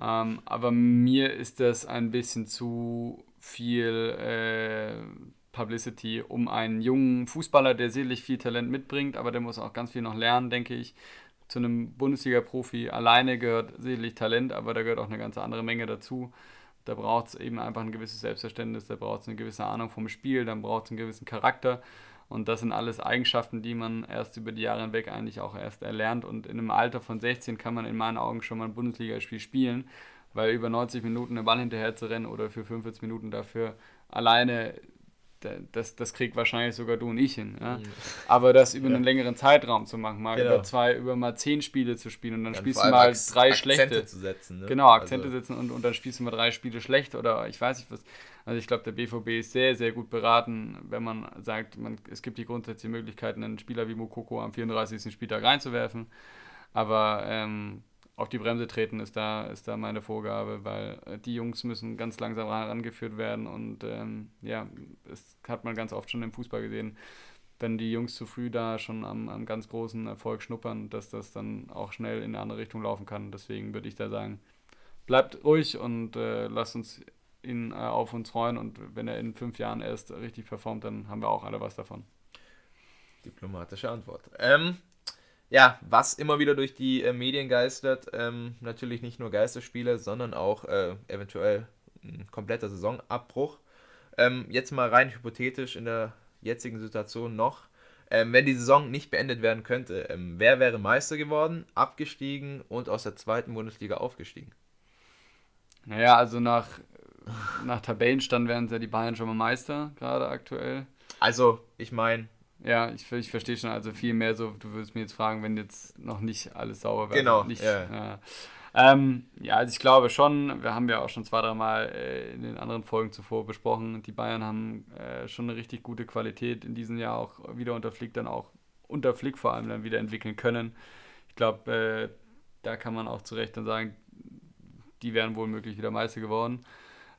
Ähm, aber mir ist das ein bisschen zu viel äh, Publicity um einen jungen Fußballer, der sicherlich viel Talent mitbringt, aber der muss auch ganz viel noch lernen, denke ich zu einem Bundesliga-Profi alleine gehört sicherlich Talent, aber da gehört auch eine ganz andere Menge dazu. Da braucht es eben einfach ein gewisses Selbstverständnis, da braucht es eine gewisse Ahnung vom Spiel, dann braucht es einen gewissen Charakter. Und das sind alles Eigenschaften, die man erst über die Jahre hinweg eigentlich auch erst erlernt. Und in einem Alter von 16 kann man in meinen Augen schon mal ein Bundesligaspiel spielen, weil über 90 Minuten einen Ball hinterher zu rennen oder für 45 Minuten dafür alleine das, das kriegt wahrscheinlich sogar du und ich hin. Ja? Aber das über ja. einen längeren Zeitraum zu machen, mal genau. über zwei, über mal zehn Spiele zu spielen und dann, dann spielst du mal drei Akzente schlechte. zu setzen. Ne? Genau, Akzente also. setzen und, und dann spielst du mal drei Spiele schlecht oder ich weiß nicht was. Also ich glaube, der BVB ist sehr, sehr gut beraten, wenn man sagt, man, es gibt die grundsätzliche Möglichkeit, einen Spieler wie Mokoko am 34. Spieltag reinzuwerfen. Aber ähm, auf die Bremse treten ist da, ist da meine Vorgabe, weil äh, die Jungs müssen ganz langsam herangeführt werden und ähm, ja, das hat man ganz oft schon im Fußball gesehen, wenn die Jungs zu früh da schon am, am ganz großen Erfolg schnuppern, dass das dann auch schnell in eine andere Richtung laufen kann. Deswegen würde ich da sagen, bleibt ruhig und äh, lasst uns ihn äh, auf uns freuen und wenn er in fünf Jahren erst richtig performt, dann haben wir auch alle was davon. Diplomatische Antwort. Ähm, ja, was immer wieder durch die äh, Medien geistert, ähm, natürlich nicht nur Geisterspiele, sondern auch äh, eventuell ein kompletter Saisonabbruch. Ähm, jetzt mal rein hypothetisch in der jetzigen Situation noch. Ähm, wenn die Saison nicht beendet werden könnte, ähm, wer wäre Meister geworden, abgestiegen und aus der zweiten Bundesliga aufgestiegen? Naja, also nach, nach Tabellenstand wären ja die Bayern schon mal Meister, gerade aktuell. Also, ich meine, ja, ich, ich verstehe schon. Also viel mehr so, du würdest mir jetzt fragen, wenn jetzt noch nicht alles sauber wäre. Genau. Nicht, ja. Ja. Ähm, ja, also ich glaube schon, wir haben ja auch schon zwei, drei Mal äh, in den anderen Folgen zuvor besprochen, die Bayern haben äh, schon eine richtig gute Qualität in diesem Jahr auch wieder unter Flick dann auch unter Flick vor allem dann wieder entwickeln können. Ich glaube, äh, da kann man auch zu Recht dann sagen, die wären wohl möglich wieder Meister geworden.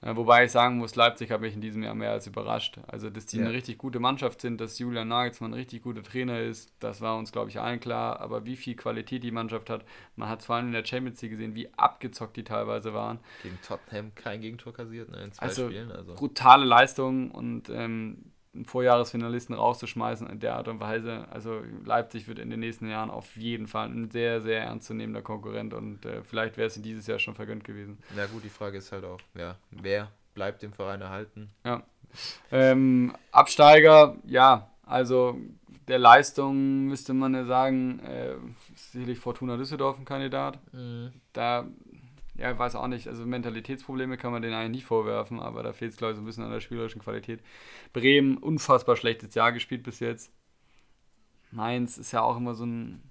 Äh, wobei ich sagen muss, Leipzig hat mich in diesem Jahr mehr als überrascht. Also, dass die ja. eine richtig gute Mannschaft sind, dass Julian Nagelsmann ein richtig guter Trainer ist, das war uns, glaube ich, allen klar. Aber wie viel Qualität die Mannschaft hat, man hat es vor allem in der Champions League gesehen, wie abgezockt die teilweise waren. Gegen Tottenham kein Gegentor kassiert ne, in zwei also, Spielen. Also brutale Leistung und ähm, einen Vorjahresfinalisten rauszuschmeißen in der Art und Weise. Also Leipzig wird in den nächsten Jahren auf jeden Fall ein sehr, sehr ernstzunehmender Konkurrent und äh, vielleicht wäre es in dieses Jahr schon vergönnt gewesen. Na gut, die Frage ist halt auch, ja, wer bleibt dem Verein erhalten? Ja. Ähm, Absteiger, ja, also der Leistung müsste man ja sagen, äh, sicherlich Fortuna Düsseldorf ein Kandidat. Mhm. Da ja, ich weiß auch nicht, also Mentalitätsprobleme kann man denen eigentlich nicht vorwerfen, aber da fehlt es, glaube ich, so ein bisschen an der spielerischen Qualität. Bremen, unfassbar schlechtes Jahr gespielt bis jetzt. Mainz ist ja auch immer so ein.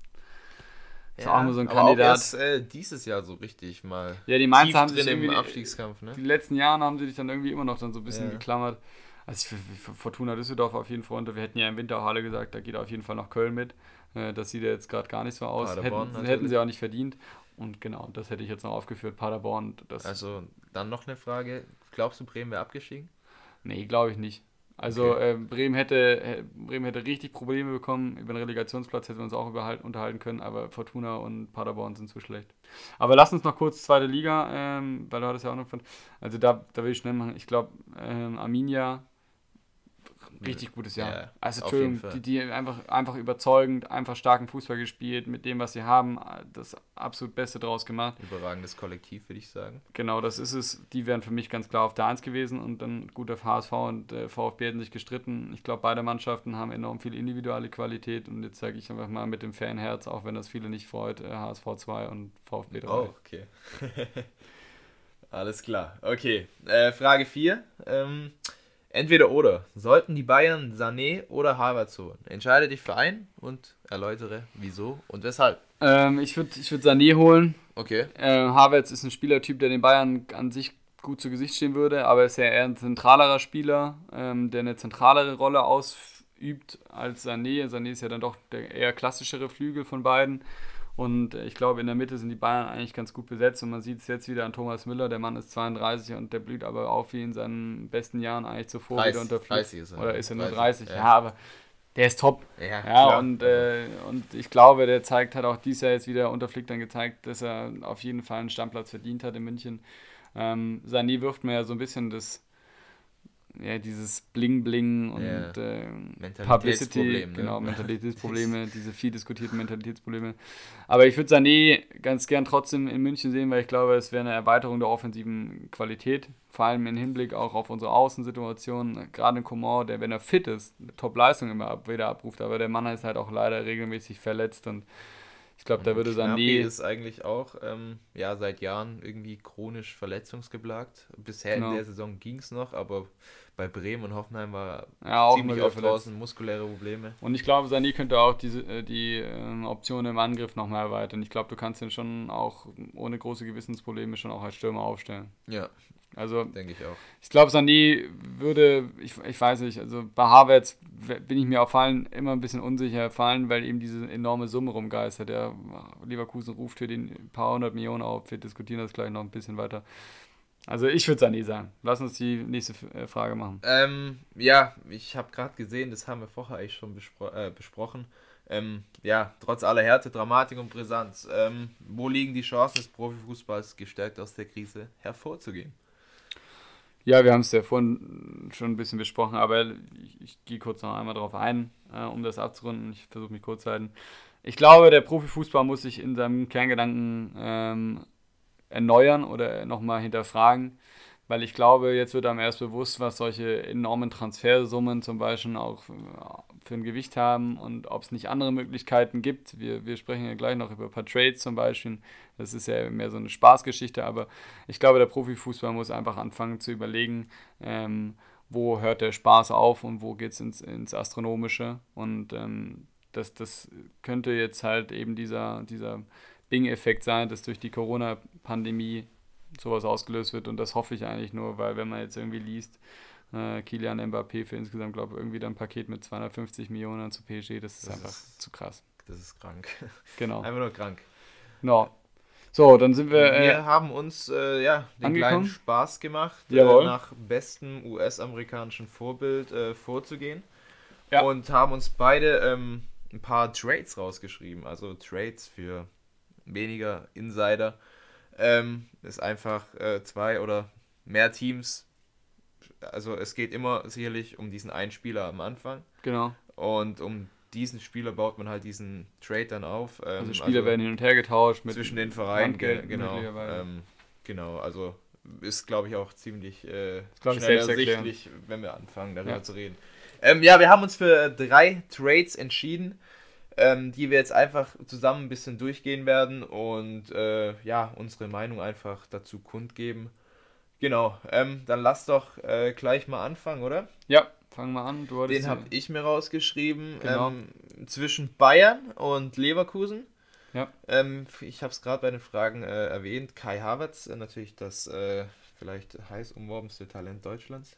Ist ja, auch immer so ein Kandidat. Erst, äh, dieses Jahr so richtig mal. Ja, die Mainzer haben sich im Abstiegskampf, ne? Die letzten Jahre haben sie dich dann irgendwie immer noch dann so ein bisschen ja. geklammert. Also für, für Fortuna Düsseldorf auf jeden Fall unter. Wir hätten ja im Winter auch alle gesagt, da geht auf jeden Fall noch Köln mit. Äh, das sieht ja jetzt gerade gar nicht so aus. Hätten, hätten, sie auch nicht verdient. Und genau, das hätte ich jetzt noch aufgeführt. Paderborn. Das also dann noch eine Frage. Glaubst du, Bremen wäre abgestiegen? Nee, glaube ich nicht. Also okay. äh, Bremen, hätte, Bremen hätte richtig Probleme bekommen. Über den Relegationsplatz hätten wir uns auch unterhalten können, aber Fortuna und Paderborn sind zu schlecht. Aber lass uns noch kurz zweite Liga, ähm, weil du hattest ja auch noch von. Also da, da will ich schnell machen. Ich glaube, ähm, Arminia richtig gutes Jahr. Ja, also Entschuldigung, die, die einfach, einfach überzeugend, einfach starken Fußball gespielt, mit dem, was sie haben, das absolut Beste draus gemacht. Überragendes Kollektiv, würde ich sagen. Genau, das ist es. Die wären für mich ganz klar auf der 1 gewesen und dann gut auf HSV und äh, VfB hätten sich gestritten. Ich glaube, beide Mannschaften haben enorm viel individuelle Qualität und jetzt sage ich einfach mal mit dem Fanherz, auch wenn das viele nicht freut, äh, HSV 2 und VfB 3. Oh, okay. Alles klar. Okay, äh, Frage 4. Ähm, Entweder oder. Sollten die Bayern Sané oder Havertz holen? Entscheide dich für einen und erläutere, wieso und weshalb. Ähm, ich würde ich würd Sané holen. Okay. Äh, Havertz ist ein Spielertyp, der den Bayern an sich gut zu Gesicht stehen würde, aber er ist ja eher ein zentralerer Spieler, ähm, der eine zentralere Rolle ausübt als Sané. Sané ist ja dann doch der eher klassischere Flügel von beiden. Und ich glaube, in der Mitte sind die Bayern eigentlich ganz gut besetzt und man sieht es jetzt wieder an Thomas Müller. Der Mann ist 32 und der blüht aber auf wie in seinen besten Jahren eigentlich zuvor 30, wieder unter 30 ist er. Oder ist er nur 30? Ja. ja, aber der ist top. Ja, ja und, äh, und ich glaube, der zeigt, hat auch dieses Jahr jetzt wieder unter Flick dann gezeigt, dass er auf jeden Fall einen Stammplatz verdient hat in München. Ähm, Sani wirft mir ja so ein bisschen das ja, dieses Bling-Bling und yeah. äh, Publicity, ne? genau, Mentalitätsprobleme, diese viel diskutierten Mentalitätsprobleme. Aber ich würde Sané ganz gern trotzdem in München sehen, weil ich glaube, es wäre eine Erweiterung der offensiven Qualität, vor allem im Hinblick auch auf unsere Außensituation. Gerade in Coman, der, wenn er fit ist, Top-Leistung immer ab, wieder abruft, aber der Mann ist halt auch leider regelmäßig verletzt und ich glaube, da würde Sané. ist eigentlich auch ähm, ja, seit Jahren irgendwie chronisch verletzungsgeplagt. Bisher genau. in der Saison ging es noch, aber bei Bremen und Hoffenheim war ja, auch ziemlich oft draußen muskuläre Probleme. Und ich glaube, Sané könnte auch diese, äh, die äh, Option im Angriff nochmal erweitern. Ich glaube, du kannst ihn schon auch ohne große Gewissensprobleme schon auch als Stürmer aufstellen. Ja. Also, denke ich auch. Ich glaube, Sané würde, ich, ich weiß nicht, also bei Havertz bin ich mir auf Fallen immer ein bisschen unsicher, fallen, weil eben diese enorme Summe rumgeistert. Der Leverkusen ruft für den paar hundert Millionen auf. Wir diskutieren das gleich noch ein bisschen weiter. Also ich würde Sané sagen. Lass uns die nächste äh, Frage machen. Ähm, ja, ich habe gerade gesehen, das haben wir vorher eigentlich schon bespro äh, besprochen. Ähm, ja, trotz aller Härte, Dramatik und Brisanz. Ähm, wo liegen die Chancen des Profifußballs gestärkt aus der Krise hervorzugehen? Ja, wir haben es ja vorhin schon ein bisschen besprochen, aber ich, ich gehe kurz noch einmal darauf ein, äh, um das abzurunden. Ich versuche mich kurz zu halten. Ich glaube, der Profifußball muss sich in seinem Kerngedanken ähm, erneuern oder nochmal hinterfragen, weil ich glaube, jetzt wird einem erst bewusst, was solche enormen Transfersummen zum Beispiel auch für ein Gewicht haben und ob es nicht andere Möglichkeiten gibt. Wir, wir sprechen ja gleich noch über ein paar Trades zum Beispiel. Das ist ja mehr so eine Spaßgeschichte, aber ich glaube, der Profifußball muss einfach anfangen zu überlegen, ähm, wo hört der Spaß auf und wo geht es ins, ins Astronomische. Und ähm, das, das könnte jetzt halt eben dieser, dieser Bing-Effekt sein, dass durch die Corona-Pandemie sowas ausgelöst wird. Und das hoffe ich eigentlich nur, weil wenn man jetzt irgendwie liest, äh, Kilian Mbappé für insgesamt, glaube ich, irgendwie dann ein Paket mit 250 Millionen zu PSG, das ist das einfach ist, zu krass. Das ist krank. Genau. einfach nur krank. Genau. So, dann sind wir. Äh, wir haben uns äh, ja den angekommen. kleinen Spaß gemacht, äh, nach bestem US-amerikanischen Vorbild äh, vorzugehen. Ja. Und haben uns beide ähm, ein paar Trades rausgeschrieben. Also Trades für weniger Insider. Ähm, ist einfach äh, zwei oder mehr Teams. Also es geht immer sicherlich um diesen einen Spieler am Anfang. Genau. Und um diesen Spieler baut man halt diesen Trade dann auf. Ähm, also Spieler also werden hin und her getauscht mit zwischen den Vereinen. Ge genau. Ähm, genau. Also ist glaube ich auch ziemlich äh, schnell ersichtlich, wenn wir anfangen darüber ja. zu reden. Ähm, ja, wir haben uns für drei Trades entschieden ähm, die wir jetzt einfach zusammen ein bisschen durchgehen werden und äh, ja, unsere Meinung einfach dazu kundgeben. Genau, ähm, dann lass doch äh, gleich mal anfangen, oder? Ja, fangen wir an. Den habe ich mir rausgeschrieben. Genau. Ähm, zwischen Bayern und Leverkusen. Ja. Ähm, ich habe es gerade bei den Fragen äh, erwähnt. Kai Havertz, äh, natürlich das äh, vielleicht heiß umworbenste Talent Deutschlands.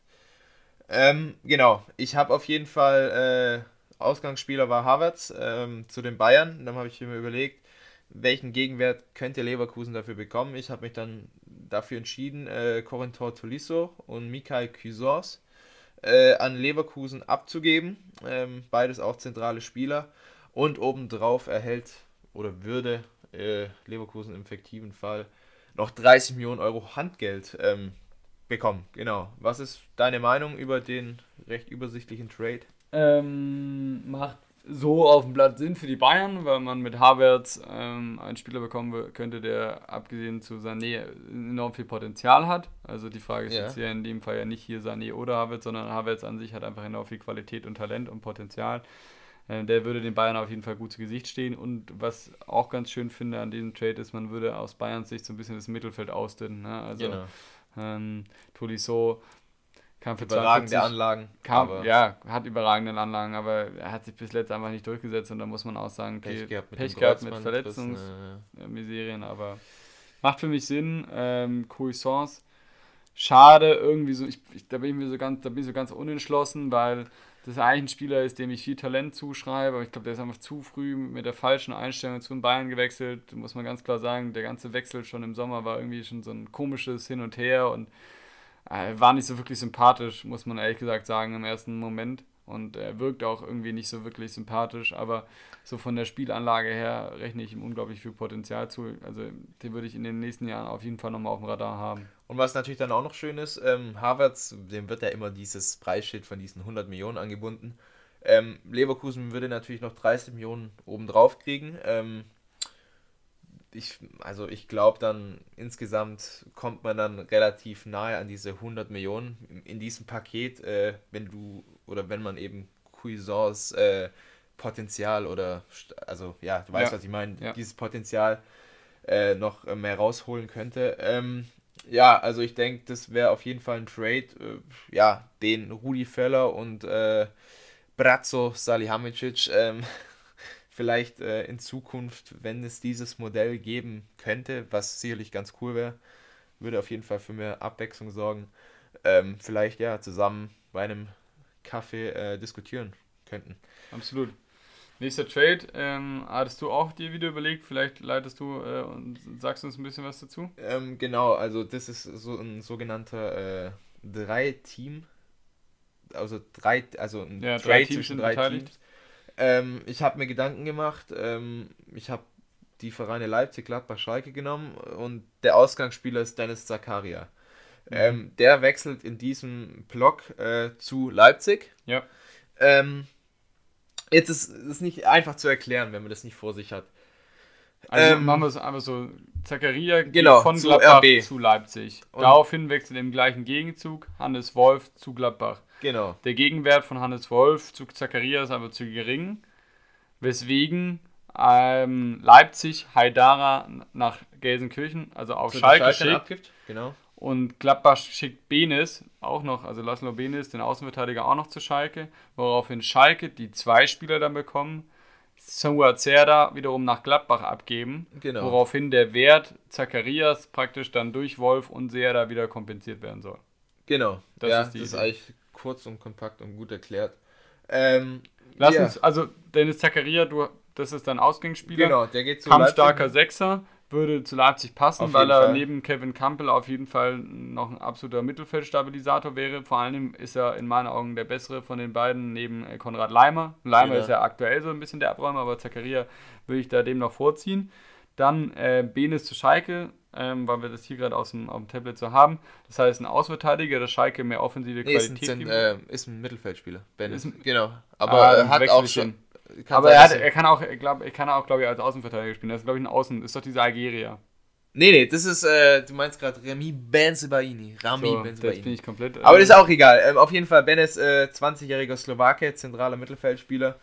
Ähm, genau, ich habe auf jeden Fall äh, Ausgangsspieler war Havertz ähm, zu den Bayern. Dann habe ich mir überlegt, welchen Gegenwert könnte Leverkusen dafür bekommen. Ich habe mich dann dafür entschieden, äh, Corentin Tolisso und Mikhail Cuisance äh, an Leverkusen abzugeben. Ähm, beides auch zentrale Spieler. Und obendrauf erhält oder würde äh, Leverkusen im fiktiven Fall noch 30 Millionen Euro Handgeld ähm, bekommen. Genau. Was ist deine Meinung über den recht übersichtlichen Trade? Ähm, macht so auf dem Blatt Sinn für die Bayern, weil man mit Havertz ähm, einen Spieler bekommen könnte, der abgesehen zu Sané enorm viel Potenzial hat. Also die Frage ist ja. jetzt hier in dem Fall ja nicht hier Sané oder Havertz, sondern Havertz an sich hat einfach enorm viel Qualität und Talent und Potenzial. Ähm, der würde den Bayern auf jeden Fall gut zu Gesicht stehen. Und was auch ganz schön finde an diesem Trade ist, man würde aus Bayerns Sicht so ein bisschen das Mittelfeld ausdünnen. Ne? Also genau. ähm, Tolisso kann für überragende 42, Anlagen. Kam, ja, hat überragende Anlagen, aber er hat sich bis jetzt einfach nicht durchgesetzt und da muss man auch sagen, Pech gehabt mit, Pech gehabt mit Verletzungsmiserien, aber macht für mich Sinn. Ähm, Cuisance, schade, irgendwie so, ich, ich, da bin ich mir so ganz, da bin ich so ganz unentschlossen, weil das eigentlich ein Spieler ist, dem ich viel Talent zuschreibe, aber ich glaube, der ist einfach zu früh mit der falschen Einstellung zu den Bayern gewechselt, muss man ganz klar sagen. Der ganze Wechsel schon im Sommer war irgendwie schon so ein komisches Hin und Her und äh, war nicht so wirklich sympathisch, muss man ehrlich gesagt sagen, im ersten Moment. Und er wirkt auch irgendwie nicht so wirklich sympathisch, aber so von der Spielanlage her rechne ich ihm unglaublich viel Potenzial zu. Also den würde ich in den nächsten Jahren auf jeden Fall nochmal auf dem Radar haben. Und was natürlich dann auch noch schön ist, ähm, Havertz, dem wird ja immer dieses Preisschild von diesen 100 Millionen angebunden. Ähm, Leverkusen würde natürlich noch 30 Millionen obendrauf kriegen. Ähm, ich, also ich glaube dann insgesamt kommt man dann relativ nahe an diese 100 Millionen in diesem Paket, äh, wenn du oder wenn man eben Cuisance äh, Potenzial oder also ja, du weißt, ja. was ich meine, ja. dieses Potenzial äh, noch mehr rausholen könnte. Ähm, ja, also ich denke, das wäre auf jeden Fall ein Trade, äh, ja, den Rudi Völler und äh, Brazzo Salihamidzic ähm, vielleicht äh, in Zukunft, wenn es dieses Modell geben könnte, was sicherlich ganz cool wäre, würde auf jeden Fall für mehr Abwechslung sorgen, ähm, vielleicht ja zusammen bei einem Kaffee äh, diskutieren könnten. Absolut. Nächster Trade, ähm, hattest du auch dir wieder überlegt, vielleicht leitest du äh, und sagst uns ein bisschen was dazu? Ähm, genau, also das ist so ein sogenannter äh, Drei-Team, also drei, also ein ja, Trade drei Teams zwischen drei beteiligt. Teams. Ähm, ich habe mir Gedanken gemacht. Ähm, ich habe die Vereine Leipzig, Gladbach, Schalke genommen und der Ausgangsspieler ist Dennis Zakaria. Mhm. Ähm, der wechselt in diesem Block äh, zu Leipzig. Ja. Ähm, jetzt ist es nicht einfach zu erklären, wenn man das nicht vor sich hat. Also ähm, machen wir es einfach so. Zakaria genau, von Gladbach zu, zu Leipzig. Und Daraufhin wechselt im gleichen Gegenzug Hannes Wolf zu Gladbach. Genau. Der Gegenwert von Hannes Wolf zu Zakaria ist aber zu gering, weswegen ähm, Leipzig Haidara nach Gelsenkirchen, also auf Schalke, Schalke schickt. Abgibt. Genau. Und Gladbach schickt Benes auch noch, also Laszlo Benes, den Außenverteidiger, auch noch zu Schalke, woraufhin Schalke die zwei Spieler dann bekommen, Sangua Zerda wiederum nach Gladbach abgeben, genau. woraufhin der Wert Zacharias praktisch dann durch Wolf und Zerda wieder kompensiert werden soll. Genau, das ja, ist, das ist eigentlich kurz und kompakt und gut erklärt. Ähm, Lass ja. uns, also Dennis Zakaria, du, das ist dein Ausgangsspieler. Genau, der geht zu Kampfstarker Sechser, würde zu Leipzig passen, auf weil er Fall. neben Kevin Campbell auf jeden Fall noch ein absoluter Mittelfeldstabilisator wäre. Vor allem ist er in meinen Augen der bessere von den beiden neben äh, Konrad Leimer. Leimer ja. ist ja aktuell so ein bisschen der Abräumer, aber Zakaria würde ich da dem noch vorziehen. Dann äh, Benes zu Schalke, ähm, weil wir das hier gerade aus dem, auf dem Tablet so haben. Das heißt, ein Ausverteidiger, der Schalke mehr offensive nee, Qualität ist ein, gibt. Äh, ist ein Mittelfeldspieler, Benes. Genau, aber ah, er hat auch schon... Aber er, hat, er kann auch, glaub, er kann auch, glaube ich, als Außenverteidiger spielen. Das ist, glaube ich, ein Außen. Ist doch dieser Algerier. Nee, nee, das ist, äh, du meinst gerade Remy Benzebaini. Rami so, Benzebaini. Das bin ich komplett. Aber das ist auch egal. Ähm, auf jeden Fall, Benes, äh, 20-jähriger Slowake, zentraler Mittelfeldspieler.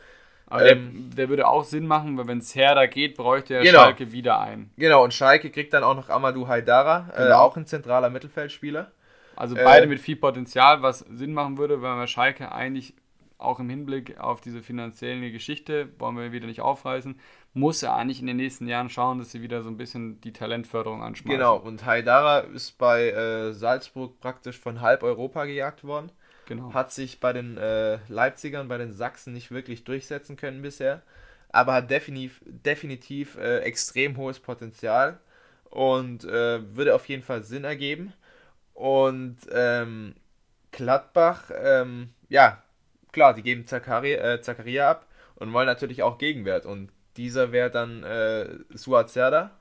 Aber ähm, der, der, würde auch Sinn machen, weil wenn es Herder geht, bräuchte er genau. Schalke wieder ein. Genau, und Schalke kriegt dann auch noch Amadou Haidara, äh, genau. äh, auch ein zentraler Mittelfeldspieler. Also beide äh, mit viel Potenzial, was Sinn machen würde, weil wir Schalke eigentlich auch im Hinblick auf diese finanzielle Geschichte, wollen wir wieder nicht aufreißen, muss er eigentlich in den nächsten Jahren schauen, dass sie wieder so ein bisschen die Talentförderung anschmeißen. Genau, und Haidara ist bei äh, Salzburg praktisch von halb Europa gejagt worden. Genau. Hat sich bei den äh, Leipzigern, bei den Sachsen nicht wirklich durchsetzen können bisher. Aber hat definitiv, definitiv äh, extrem hohes Potenzial und äh, würde auf jeden Fall Sinn ergeben. Und ähm, Gladbach, ähm, ja, klar, die geben Zakaria, äh, Zakaria ab und wollen natürlich auch Gegenwert. Und dieser wäre dann äh, Suazerda.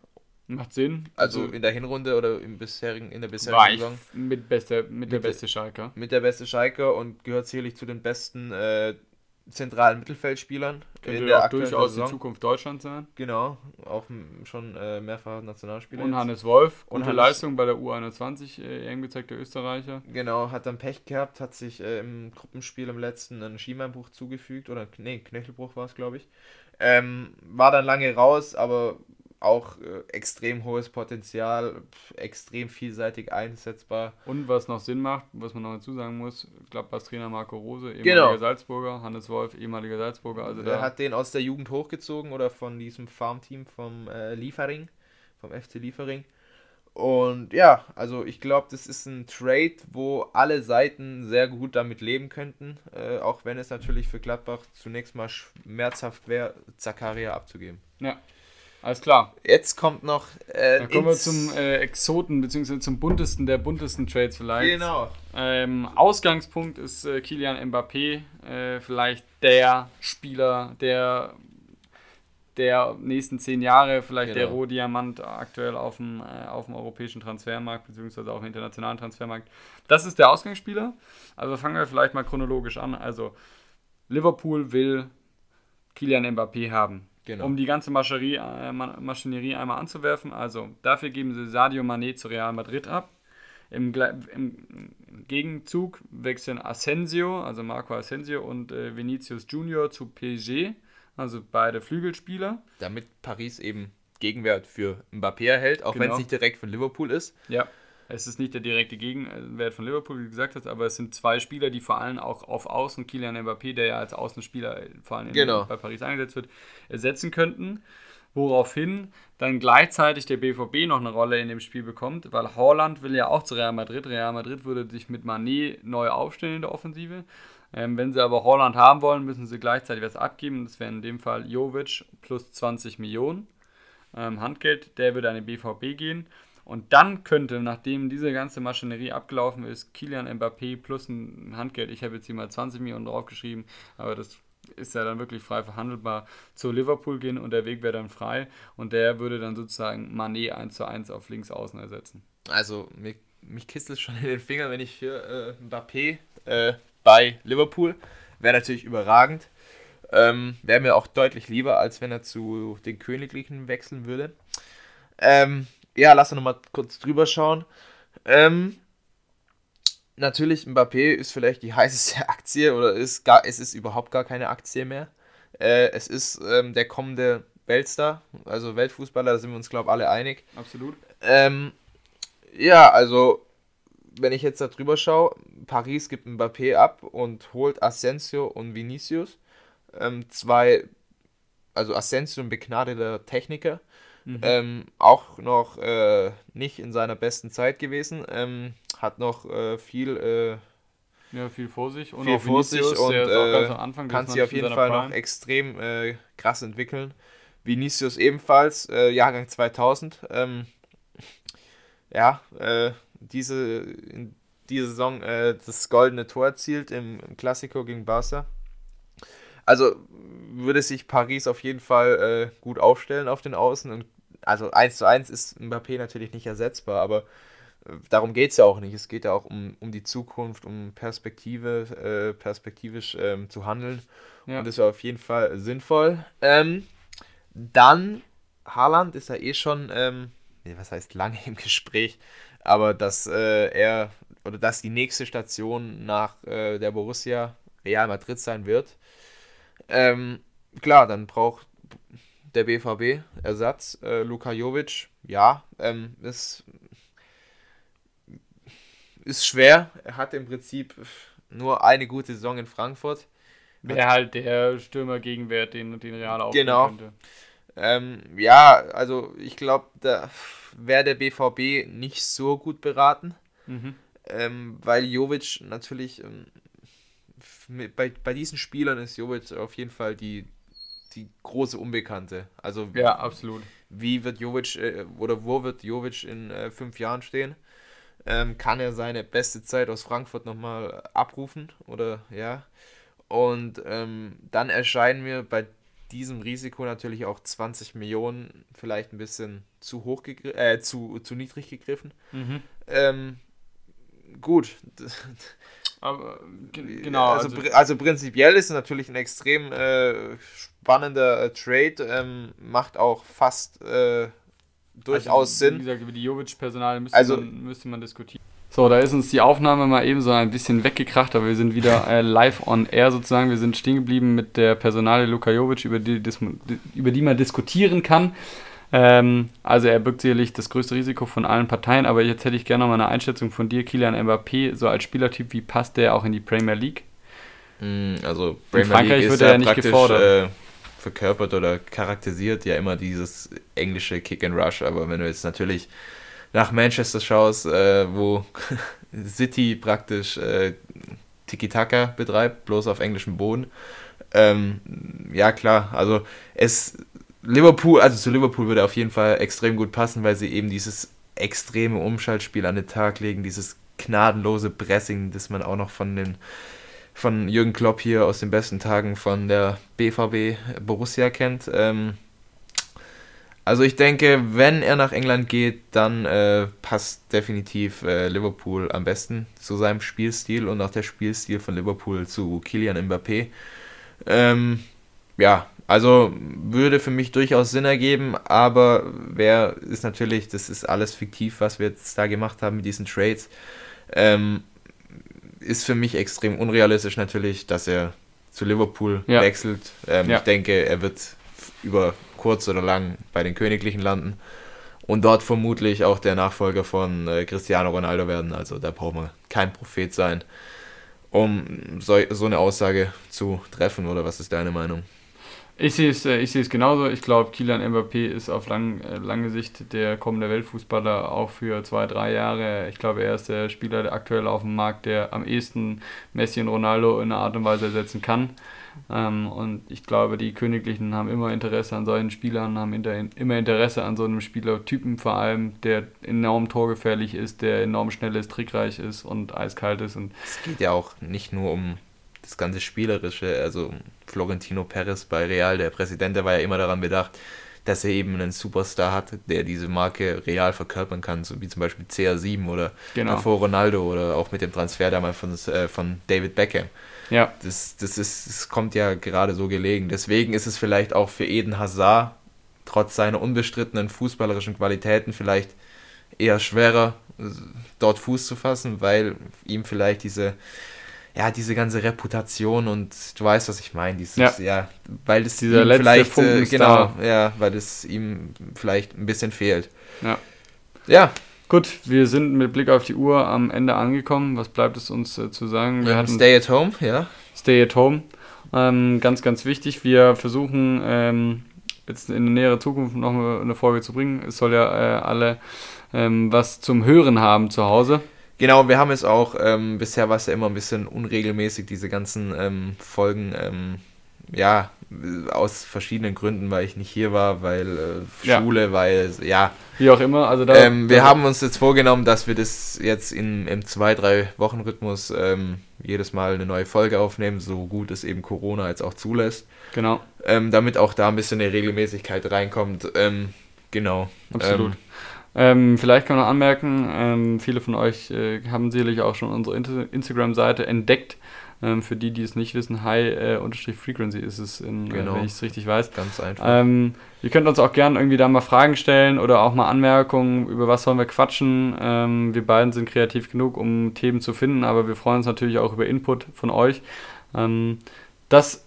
Macht Sinn. Also, also, in der Hinrunde oder im bisherigen, in der bisherigen Saison. Mit, beste, mit, mit der beste Schalke. Mit der beste Schalke und gehört sicherlich zu den besten äh, zentralen Mittelfeldspielern Könnte in der auch durchaus Saison. die Zukunft Deutschlands sein. Genau, auch schon äh, mehrfach Nationalspieler. Und Hannes Wolf, gute Hannes Leistung bei der U21, äh, EM gezeigt, der Österreicher. Genau, hat dann Pech gehabt, hat sich äh, im Gruppenspiel im letzten einen Schienbeinbruch zugefügt, oder nee, Knöchelbruch war es, glaube ich. Ähm, war dann lange raus, aber auch äh, extrem hohes Potenzial, extrem vielseitig einsetzbar. Und was noch Sinn macht, was man noch dazu sagen muss, Gladbachs Trainer Marco Rose, ehemaliger genau. Salzburger, Hannes Wolf, ehemaliger Salzburger. Also er hat den aus der Jugend hochgezogen oder von diesem Farmteam vom äh, Liefering, vom FC Liefering. Und ja, also ich glaube, das ist ein Trade, wo alle Seiten sehr gut damit leben könnten, äh, auch wenn es natürlich für Gladbach zunächst mal schmerzhaft wäre, Zakaria abzugeben. Ja, alles klar. Jetzt kommt noch. Äh, Dann kommen wir zum äh, Exoten, beziehungsweise zum buntesten der buntesten Trades vielleicht. Genau. Ähm, Ausgangspunkt ist äh, Kilian Mbappé, äh, vielleicht der Spieler, der der nächsten zehn Jahre, vielleicht genau. der Rohdiamant aktuell auf dem, äh, auf dem europäischen Transfermarkt, beziehungsweise auch im internationalen Transfermarkt. Das ist der Ausgangsspieler. Also fangen wir vielleicht mal chronologisch an. Also Liverpool will Kilian Mbappé haben. Genau. Um die ganze Mascherie, äh, Maschinerie einmal anzuwerfen. Also dafür geben sie Sadio Mané zu Real Madrid ab. Im, im, Gegenzug wechseln Asensio, also Marco Asensio und äh, Vinicius Junior zu PSG, also beide Flügelspieler. Damit Paris eben Gegenwert für Mbappé erhält, auch genau. wenn es nicht direkt von Liverpool ist. Ja. Es ist nicht der direkte Gegenwert von Liverpool, wie du gesagt hast, aber es sind zwei Spieler, die vor allem auch auf Außen, Kylian Mbappé, der ja als Außenspieler vor allem genau. bei Paris eingesetzt wird, ersetzen könnten. Woraufhin dann gleichzeitig der BVB noch eine Rolle in dem Spiel bekommt, weil Holland will ja auch zu Real Madrid. Real Madrid würde sich mit Manet neu aufstellen in der Offensive. Ähm, wenn sie aber Holland haben wollen, müssen sie gleichzeitig was abgeben. Das wäre in dem Fall Jovic plus 20 Millionen ähm, Handgeld. Der würde an den BVB gehen. Und dann könnte, nachdem diese ganze Maschinerie abgelaufen ist, Kilian Mbappé plus ein Handgeld, ich habe jetzt hier mal 20 Millionen draufgeschrieben, aber das ist ja dann wirklich frei verhandelbar, zu Liverpool gehen und der Weg wäre dann frei und der würde dann sozusagen Manet 1 zu 1 auf links außen ersetzen. Also mich, mich kitzelt schon in den Fingern, wenn ich für äh, Mbappé äh, bei Liverpool, wäre natürlich überragend. Ähm, wäre mir auch deutlich lieber, als wenn er zu den Königlichen wechseln würde. Ähm, ja, lass uns nochmal kurz drüber schauen. Ähm, natürlich, Mbappé ist vielleicht die heißeste Aktie oder ist gar, es ist überhaupt gar keine Aktie mehr. Äh, es ist ähm, der kommende Weltstar, also Weltfußballer, da sind wir uns, glaube ich, alle einig. Absolut. Ähm, ja, also, wenn ich jetzt da drüber schaue, Paris gibt Mbappé ab und holt Asensio und Vinicius. Ähm, zwei, also Asensio ein begnadeter Techniker Mhm. Ähm, auch noch äh, nicht in seiner besten Zeit gewesen. Ähm, hat noch äh, viel. Äh, ja, viel vor sich und viel vor sich und äh, kann sich auf jeden Fall Prime. noch extrem äh, krass entwickeln. Vinicius ebenfalls, äh, Jahrgang 2000. Ähm, ja, diese, in dieser Saison das goldene Tor erzielt im, im Klassiko gegen Barca. Also würde sich Paris auf jeden Fall äh, gut aufstellen auf den Außen und also 1 zu 1 ist Mbappé natürlich nicht ersetzbar, aber äh, darum geht es ja auch nicht. Es geht ja auch um, um die Zukunft, um Perspektive, äh, perspektivisch ähm, zu handeln. Ja. Und das war auf jeden Fall sinnvoll. Ähm, dann, Haaland ist ja eh schon, ähm, was heißt lange im Gespräch, aber dass äh, er oder dass die nächste Station nach äh, der Borussia Real Madrid sein wird. Ähm, klar, dann braucht der BVB, Ersatz. Äh, Luka Jovic, ja, ähm, ist, ist schwer. Er hat im Prinzip nur eine gute Saison in Frankfurt. Wäre halt der Stürmer-Gegenwert, den, den Real auch genau. könnte. Ähm, ja, also ich glaube, da wäre der BVB nicht so gut beraten, mhm. ähm, weil Jovic natürlich ähm, bei, bei diesen Spielern ist Jovic auf jeden Fall die, die große Unbekannte. Also ja, absolut. Wie wird Jovic äh, oder wo wird Jovic in äh, fünf Jahren stehen? Ähm, kann er seine beste Zeit aus Frankfurt nochmal abrufen? Oder ja. Und ähm, dann erscheinen mir bei diesem Risiko natürlich auch 20 Millionen vielleicht ein bisschen zu hoch äh, zu, zu niedrig gegriffen. Mhm. Ähm, gut. Aber, genau. Also, also, also, prinzipiell ist es natürlich ein extrem äh, spannender äh, Trade, ähm, macht auch fast äh, durchaus also, Sinn. Wie gesagt, über die Jovic-Personal müsste, also, man, müsste man diskutieren. So, da ist uns die Aufnahme mal eben so ein bisschen weggekracht, aber wir sind wieder äh, live on air sozusagen. Wir sind stehen geblieben mit der Personale Luka Jovic, über die, über die man diskutieren kann. Ähm, also er birgt sicherlich das größte Risiko von allen Parteien, aber jetzt hätte ich gerne noch mal eine Einschätzung von dir, Kilian Mbappé, so als Spielertyp, wie passt der auch in die Premier League? Mm, also Premier in Frankreich League wird er ja nicht gefordert. Äh, verkörpert oder charakterisiert ja immer dieses englische Kick and Rush, aber wenn du jetzt natürlich nach Manchester schaust, äh, wo City praktisch äh, Tiki-Taka betreibt, bloß auf englischem Boden. Ähm, ja, klar, also es Liverpool, also zu Liverpool würde auf jeden Fall extrem gut passen, weil sie eben dieses extreme Umschaltspiel an den Tag legen, dieses gnadenlose Pressing, das man auch noch von den von Jürgen Klopp hier aus den besten Tagen von der BVB Borussia kennt. Ähm, also ich denke, wenn er nach England geht, dann äh, passt definitiv äh, Liverpool am besten zu seinem Spielstil und auch der Spielstil von Liverpool zu Kylian Mbappé. Ähm, ja, also würde für mich durchaus Sinn ergeben, aber wer ist natürlich, das ist alles fiktiv, was wir jetzt da gemacht haben mit diesen Trades. Ähm, ist für mich extrem unrealistisch natürlich, dass er zu Liverpool ja. wechselt. Ähm, ja. Ich denke, er wird über kurz oder lang bei den Königlichen landen und dort vermutlich auch der Nachfolger von äh, Cristiano Ronaldo werden. Also da braucht man kein Prophet sein, um so, so eine Aussage zu treffen. Oder was ist deine Meinung? Ich sehe es, äh, ich sehe es genauso. Ich glaube, Kylian Mbappé ist auf lang, äh, lange Sicht der kommende Weltfußballer auch für zwei, drei Jahre. Ich glaube, er ist der Spieler der aktuell auf dem Markt, der am ehesten Messi und Ronaldo in einer Art und Weise ersetzen kann. Ähm, und ich glaube, die Königlichen haben immer Interesse an solchen Spielern, haben immer Interesse an so einem Spielertypen vor allem, der enorm torgefährlich ist, der enorm schnell ist, trickreich ist und eiskalt ist. Und es geht ja auch nicht nur um das ganze Spielerische, also Florentino Perez bei Real, der Präsident, der war ja immer daran bedacht, dass er eben einen Superstar hat, der diese Marke real verkörpern kann, so wie zum Beispiel CR7 oder genau. davor Ronaldo oder auch mit dem Transfer damals von, äh, von David Beckham. Ja. Das, das, ist, das kommt ja gerade so gelegen. Deswegen ist es vielleicht auch für Eden Hazard, trotz seiner unbestrittenen fußballerischen Qualitäten, vielleicht eher schwerer, dort Fuß zu fassen, weil ihm vielleicht diese ja, diese ganze Reputation und du weißt, was ich meine, dieses, ja. ja, weil es dieser ihm vielleicht, äh, genau, ja, weil es ihm vielleicht ein bisschen fehlt. Ja. Ja. Gut, wir sind mit Blick auf die Uhr am Ende angekommen. Was bleibt es uns äh, zu sagen? Wir ja, hatten Stay at home, ja. Stay at home. Ähm, ganz, ganz wichtig. Wir versuchen ähm, jetzt in der näheren Zukunft noch eine Folge zu bringen. Es soll ja äh, alle ähm, was zum Hören haben zu Hause. Genau, wir haben es auch, ähm, bisher war es ja immer ein bisschen unregelmäßig, diese ganzen ähm, Folgen, ähm, ja, aus verschiedenen Gründen, weil ich nicht hier war, weil äh, Schule, ja. weil, ja. Wie auch immer, also da. Ähm, wir haben uns jetzt vorgenommen, dass wir das jetzt in, im zwei, drei Wochen Rhythmus ähm, jedes Mal eine neue Folge aufnehmen, so gut es eben Corona jetzt auch zulässt. Genau. Ähm, damit auch da ein bisschen eine Regelmäßigkeit reinkommt. genau. Absolut. Ähm, vielleicht kann man anmerken, ähm, viele von euch äh, haben sicherlich auch schon unsere Instagram-Seite entdeckt. Ähm, für die, die es nicht wissen, high-frequency äh, ist es, in, äh, genau. äh, wenn ich es richtig weiß. Ganz einfach. Ähm, ihr könnt uns auch gerne irgendwie da mal Fragen stellen oder auch mal Anmerkungen, über was sollen wir quatschen. Ähm, wir beiden sind kreativ genug, um Themen zu finden, aber wir freuen uns natürlich auch über Input von euch. Ähm, das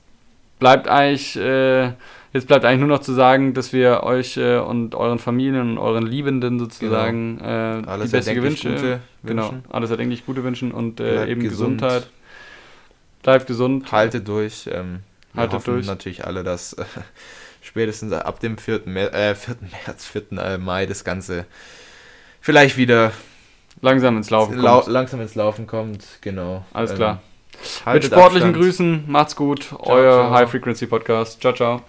bleibt eigentlich äh, Jetzt bleibt eigentlich nur noch zu sagen, dass wir euch äh, und euren Familien und euren Liebenden sozusagen genau. äh, die beste Gewünsche, genau, alles erdenklich gute wünschen und äh, eben gesund. Gesundheit. Bleibt gesund. Haltet durch. Ähm, wir Haltet hoffen durch. natürlich alle, dass äh, spätestens ab dem 4. März, äh, 4. März, 4. Äh, Mai das Ganze vielleicht wieder langsam ins Laufen kommt. langsam ins Laufen kommt, genau. Alles ähm, klar. Mit sportlichen Abstand. Grüßen, macht's gut, ciao, euer ciao. High Frequency Podcast. Ciao, ciao.